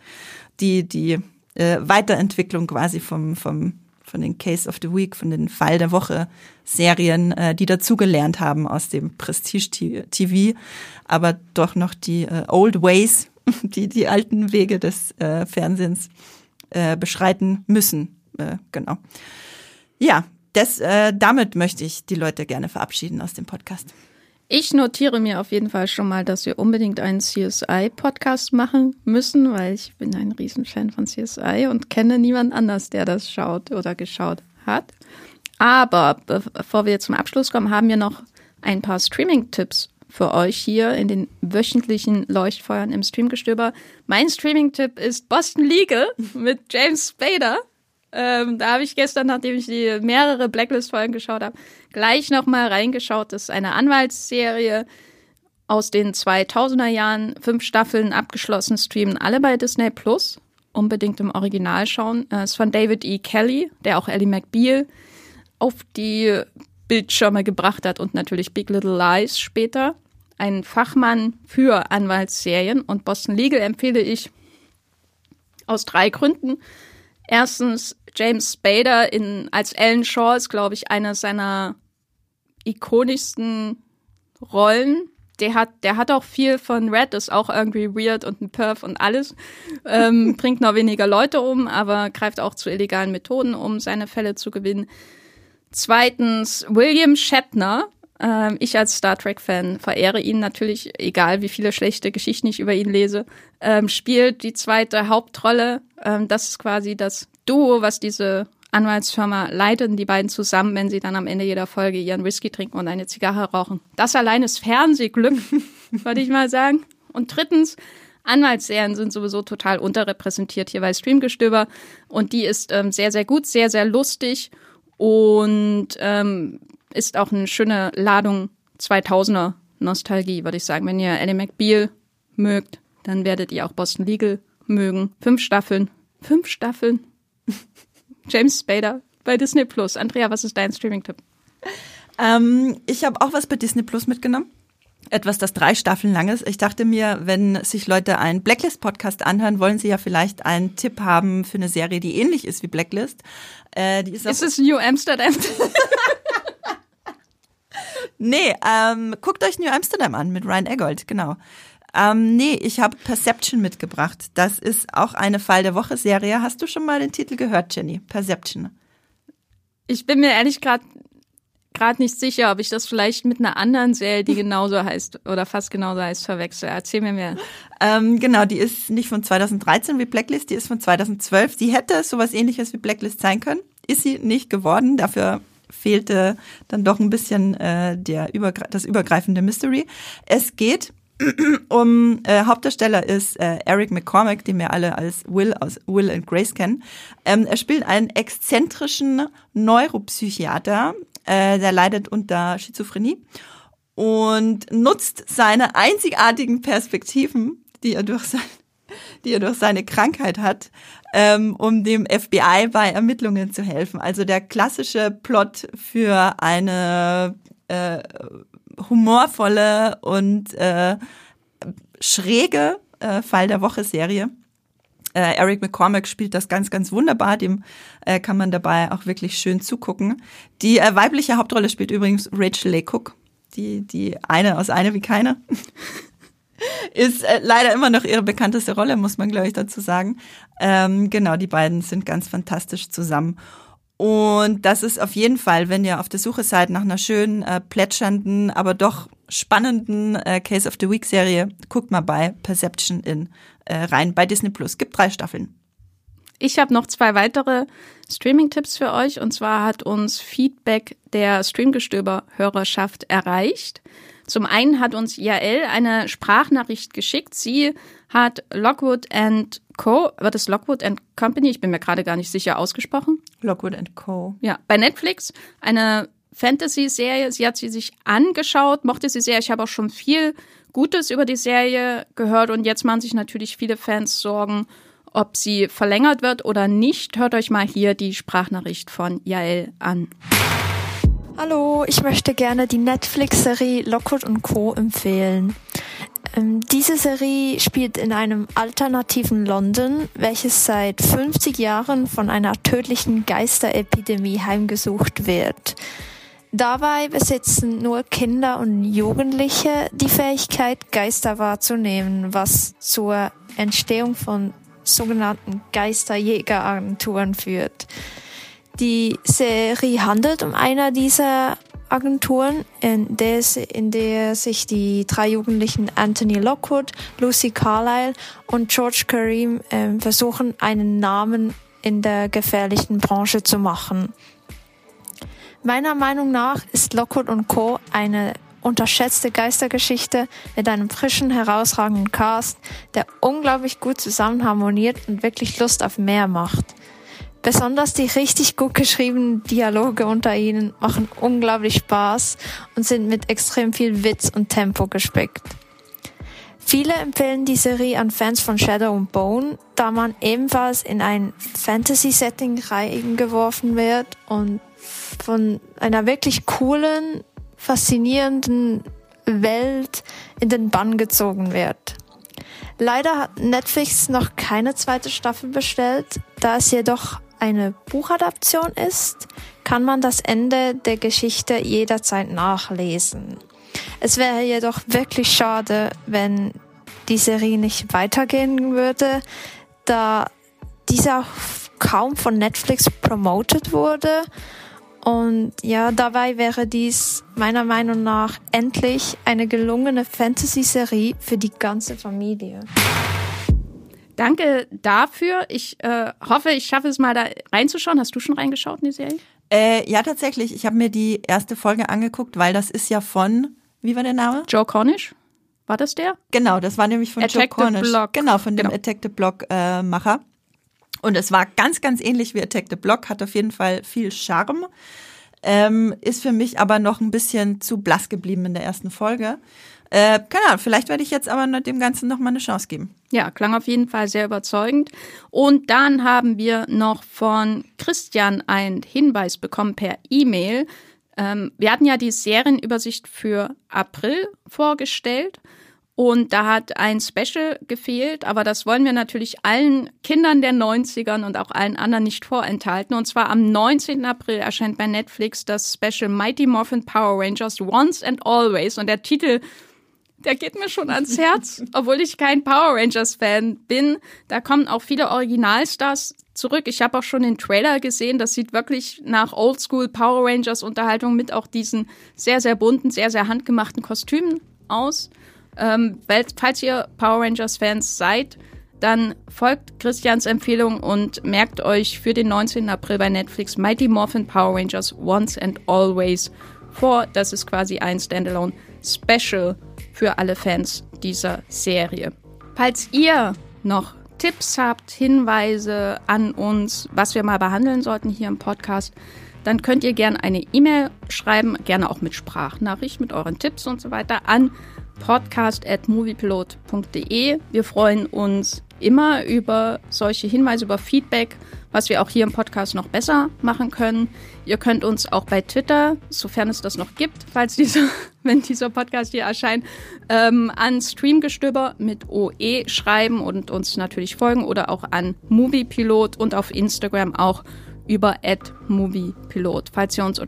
die, die äh, Weiterentwicklung quasi vom, vom, von den Case of the Week, von den Fall der Woche Serien, äh, die dazugelernt haben aus dem Prestige-TV, aber doch noch die äh, Old Ways, die die alten Wege des äh, Fernsehens äh, beschreiten müssen. Äh, genau. Ja, das, äh, damit möchte ich die Leute gerne verabschieden aus dem Podcast. Ich notiere mir auf jeden Fall schon mal, dass wir unbedingt einen CSI-Podcast machen müssen, weil ich bin ein Riesenfan von CSI und kenne niemand anders, der das schaut oder geschaut hat. Aber bevor wir zum Abschluss kommen, haben wir noch ein paar Streaming-Tipps für euch hier in den wöchentlichen Leuchtfeuern im Streamgestöber. Mein Streaming-Tipp ist Boston Legal mit James Spader. Ähm, da habe ich gestern, nachdem ich die mehrere Blacklist-Folgen geschaut habe, gleich nochmal reingeschaut. Das ist eine Anwaltsserie aus den 2000er Jahren. Fünf Staffeln abgeschlossen, streamen alle bei Disney Plus. Unbedingt im Original schauen. Es ist von David E. Kelly, der auch Ellie McBeal auf die Bildschirme gebracht hat und natürlich Big Little Lies später. Ein Fachmann für Anwaltsserien und Boston Legal empfehle ich aus drei Gründen. Erstens, James Spader in, als Alan Shaw ist, glaube ich, einer seiner ikonischsten Rollen. Der hat, der hat auch viel von Red, ist auch irgendwie weird und ein Perf und alles. Ähm, bringt noch weniger Leute um, aber greift auch zu illegalen Methoden, um seine Fälle zu gewinnen. Zweitens, William Shatner. Ähm, ich als Star Trek-Fan verehre ihn natürlich, egal wie viele schlechte Geschichten ich über ihn lese. Ähm, spielt die zweite Hauptrolle. Ähm, das ist quasi das Duo, was diese Anwaltsfirma leitet, die beiden zusammen, wenn sie dann am Ende jeder Folge ihren Whisky trinken und eine Zigarre rauchen. Das allein ist Fernsehglück, würde ich mal sagen. Und drittens, Anwaltsserien sind sowieso total unterrepräsentiert hier bei Streamgestöber und die ist ähm, sehr, sehr gut, sehr, sehr lustig und ähm, ist auch eine schöne Ladung 2000er Nostalgie, würde ich sagen. Wenn ihr Ellie McBeal mögt, dann werdet ihr auch Boston Legal mögen. Fünf Staffeln. Fünf Staffeln. James Spader bei Disney Plus. Andrea, was ist dein Streaming-Tipp? Ähm, ich habe auch was bei Disney Plus mitgenommen. Etwas, das drei Staffeln lang ist. Ich dachte mir, wenn sich Leute einen Blacklist-Podcast anhören, wollen sie ja vielleicht einen Tipp haben für eine Serie, die ähnlich ist wie Blacklist. Äh, die ist, ist es New Amsterdam? nee, ähm, guckt euch New Amsterdam an mit Ryan Eggold, genau. Ähm, nee, ich habe Perception mitgebracht. Das ist auch eine Fall der Woche Serie. Hast du schon mal den Titel gehört, Jenny? Perception. Ich bin mir ehrlich gerade gerade nicht sicher, ob ich das vielleicht mit einer anderen Serie, die genauso heißt oder fast genauso heißt, verwechsel. Erzähl mir mehr. Ähm, genau, die ist nicht von 2013 wie Blacklist, die ist von 2012. Die hätte sowas ähnliches wie Blacklist sein können. Ist sie nicht geworden. Dafür fehlte dann doch ein bisschen äh, der übergre das übergreifende Mystery. Es geht um äh, Hauptdarsteller ist äh, Eric McCormack, den wir alle als Will aus Will and Grace kennen. Ähm, er spielt einen exzentrischen Neuropsychiater, äh, der leidet unter Schizophrenie und nutzt seine einzigartigen Perspektiven, die er durch sein die er durch seine Krankheit hat, ähm, um dem FBI bei Ermittlungen zu helfen. Also der klassische Plot für eine äh, humorvolle und äh, schräge äh, Fall der Woche Serie. Äh, Eric McCormack spielt das ganz, ganz wunderbar. Dem äh, kann man dabei auch wirklich schön zugucken. Die äh, weibliche Hauptrolle spielt übrigens Rachel Leigh Cook. Die, die eine aus Eine wie keine. ist äh, leider immer noch ihre bekannteste Rolle, muss man, glaube ich, dazu sagen. Ähm, genau, die beiden sind ganz fantastisch zusammen. Und das ist auf jeden Fall, wenn ihr auf der Suche seid nach einer schönen, äh, plätschernden, aber doch spannenden äh, Case of the Week Serie, guckt mal bei Perception in äh, rein bei Disney Plus. Gibt drei Staffeln. Ich habe noch zwei weitere Streaming-Tipps für euch. Und zwar hat uns Feedback der Streamgestöber-Hörerschaft erreicht Zum einen hat uns IAL eine Sprachnachricht geschickt. Sie hat Lockwood and Co. Wird es Lockwood and Company? Ich bin mir gerade gar nicht sicher ausgesprochen. Lockwood and Co. Ja, bei Netflix eine Fantasy-Serie. Sie hat sie sich angeschaut, mochte sie sehr. Ich habe auch schon viel Gutes über die Serie gehört und jetzt machen sich natürlich viele Fans Sorgen, ob sie verlängert wird oder nicht. Hört euch mal hier die Sprachnachricht von Jael an. Hallo, ich möchte gerne die Netflix-Serie Lockwood Co. empfehlen. Ähm, diese Serie spielt in einem alternativen London, welches seit 50 Jahren von einer tödlichen Geisterepidemie heimgesucht wird. Dabei besitzen nur Kinder und Jugendliche die Fähigkeit, Geister wahrzunehmen, was zur Entstehung von sogenannten Geisterjägeragenturen führt. Die Serie handelt um einer dieser Agenturen, in der, in der sich die drei Jugendlichen Anthony Lockwood, Lucy Carlyle und George Kareem äh, versuchen, einen Namen in der gefährlichen Branche zu machen. Meiner Meinung nach ist Lockwood und Co. eine unterschätzte Geistergeschichte mit einem frischen, herausragenden Cast, der unglaublich gut zusammen harmoniert und wirklich Lust auf mehr macht. Besonders die richtig gut geschriebenen Dialoge unter ihnen machen unglaublich Spaß und sind mit extrem viel Witz und Tempo gespickt. Viele empfehlen die Serie an Fans von Shadow and Bone, da man ebenfalls in ein Fantasy-Setting reingeworfen wird und von einer wirklich coolen, faszinierenden Welt in den Bann gezogen wird. Leider hat Netflix noch keine zweite Staffel bestellt, da es jedoch eine Buchadaption ist, kann man das Ende der Geschichte jederzeit nachlesen. Es wäre jedoch wirklich schade, wenn die Serie nicht weitergehen würde, da dieser kaum von Netflix promoted wurde und ja, dabei wäre dies meiner Meinung nach endlich eine gelungene Fantasy-Serie für die ganze Familie. Danke dafür. Ich äh, hoffe, ich schaffe es mal da reinzuschauen. Hast du schon reingeschaut in die Serie? Äh, ja, tatsächlich. Ich habe mir die erste Folge angeguckt, weil das ist ja von, wie war der Name? Joe Cornish. War das der? Genau, das war nämlich von Attack Joe Cornish. Block. Genau, von dem Genau. Attack the Block äh. Und es war ganz, ganz ähnlich wie Attack the Block, hat auf jeden Fall viel Charme. Ähm, ist für mich aber noch ein bisschen zu blass geblieben in der ersten Folge. Äh, keine Ahnung, vielleicht werde ich jetzt aber dem Ganzen noch mal eine Chance geben. Ja, klang auf jeden Fall sehr überzeugend. Und dann haben wir noch von Christian einen Hinweis bekommen per E-Mail. Ähm, wir hatten ja die Serienübersicht für April vorgestellt. Und da hat ein Special gefehlt, aber das wollen wir natürlich allen Kindern der 90ern und auch allen anderen nicht vorenthalten. Und zwar am 19. April erscheint bei Netflix das Special Mighty Morphin Power Rangers Once and Always. Und der Titel der geht mir schon ans Herz, obwohl ich kein Power Rangers Fan bin. Da kommen auch viele Originalstars zurück. Ich habe auch schon den Trailer gesehen. Das sieht wirklich nach Oldschool Power Rangers Unterhaltung mit auch diesen sehr, sehr bunten, sehr, sehr handgemachten Kostümen aus. Ähm, falls ihr Power Rangers Fans seid, dann folgt Christians Empfehlung und merkt euch für den 19. April bei Netflix Mighty Morphin Power Rangers Once and Always vor. Das ist quasi ein Standalone Special für alle Fans dieser Serie. Falls ihr noch Tipps habt, Hinweise an uns, was wir mal behandeln sollten hier im Podcast, dann könnt ihr gerne eine E-Mail schreiben, gerne auch mit Sprachnachricht, mit euren Tipps und so weiter an podcast.moviepilot.de. Wir freuen uns immer über solche Hinweise, über Feedback, was wir auch hier im Podcast noch besser machen können. Ihr könnt uns auch bei Twitter, sofern es das noch gibt, falls dieser, wenn dieser Podcast hier erscheint, ähm, an Streamgestöber mit OE schreiben und uns natürlich folgen oder auch an Moviepilot und auf Instagram auch über @moviepilot. Falls ihr uns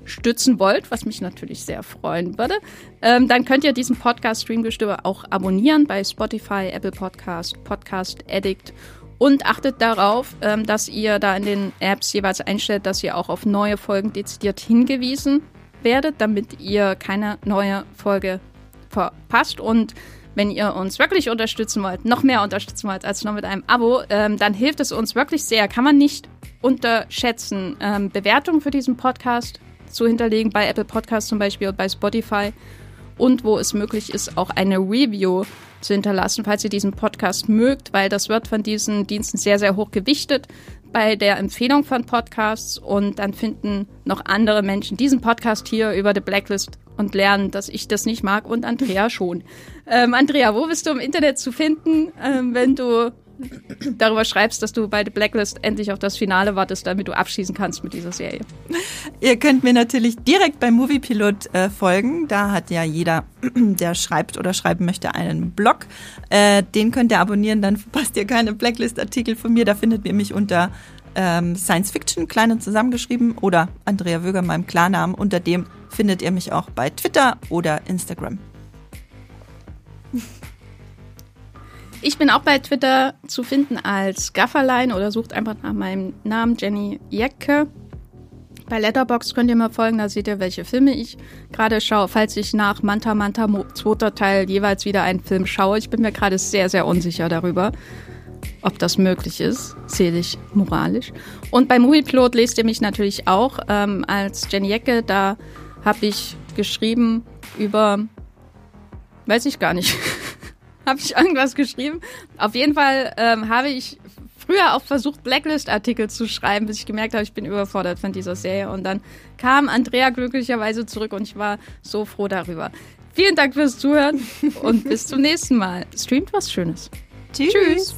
unterstützen wollt, was mich natürlich sehr freuen würde, ähm, dann könnt ihr diesen Podcast Streamgestöber auch abonnieren bei Spotify, Apple Podcast, Podcast Addict und achtet darauf, ähm, dass ihr da in den Apps jeweils einstellt, dass ihr auch auf neue Folgen dezidiert hingewiesen werdet, damit ihr keine neue Folge verpasst. Und wenn ihr uns wirklich unterstützen wollt, noch mehr unterstützen wollt als nur mit einem Abo, ähm, dann hilft es uns wirklich sehr. Kann man nicht unterschätzen. Ähm, Bewertungen für diesen Podcast zu hinterlegen, bei Apple Podcasts zum Beispiel und bei Spotify. und wo es möglich ist, auch eine Review zu hinterlassen, falls ihr diesen Podcast mögt, weil das wird von diesen Diensten sehr, sehr hoch gewichtet bei der Empfehlung von Podcasts und dann finden noch andere Menschen diesen Podcast hier über The Blacklist und lernen, dass ich das nicht mag und Andrea schon. Ähm, Andrea, wo bist du im Internet zu finden, ähm, wenn du darüber schreibst, dass du bei The Blacklist endlich auf das Finale wartest, damit du abschließen kannst mit dieser Serie. Ihr könnt mir natürlich direkt beim Moviepilot äh, folgen. Da hat ja jeder, der schreibt oder schreiben möchte, einen Blog. Äh, den könnt ihr abonnieren, dann verpasst ihr keine Blacklist-Artikel von mir. Da findet ihr mich unter ähm, Science Fiction, klein und zusammengeschrieben, oder Andrea Wöger, meinem Klarnamen. Unter dem findet ihr mich auch bei Twitter oder Instagram. Ich bin auch bei Twitter zu finden als Gafferlein oder sucht einfach nach meinem Namen Jenny Jecke. Bei Letterbox könnt ihr mal folgen, da seht ihr, welche Filme ich gerade schaue. Falls ich nach Manta Manta zweiter Teil jeweils wieder einen Film schaue, ich bin mir gerade sehr, sehr unsicher darüber, ob das möglich ist, seelisch, moralisch. Und bei Movieplot lest ihr mich natürlich auch ähm, als Jenny Jecke. Da habe ich geschrieben über, weiß ich gar nicht. habe ich irgendwas geschrieben. Auf jeden Fall ähm, habe ich früher auch versucht, Blacklist-Artikel zu schreiben, bis ich gemerkt habe, ich bin überfordert von dieser Serie. Und dann kam Andrea glücklicherweise zurück und ich war so froh darüber. Vielen Dank fürs Zuhören und bis zum nächsten Mal. Streamt was Schönes. Tschüss. Tschüss.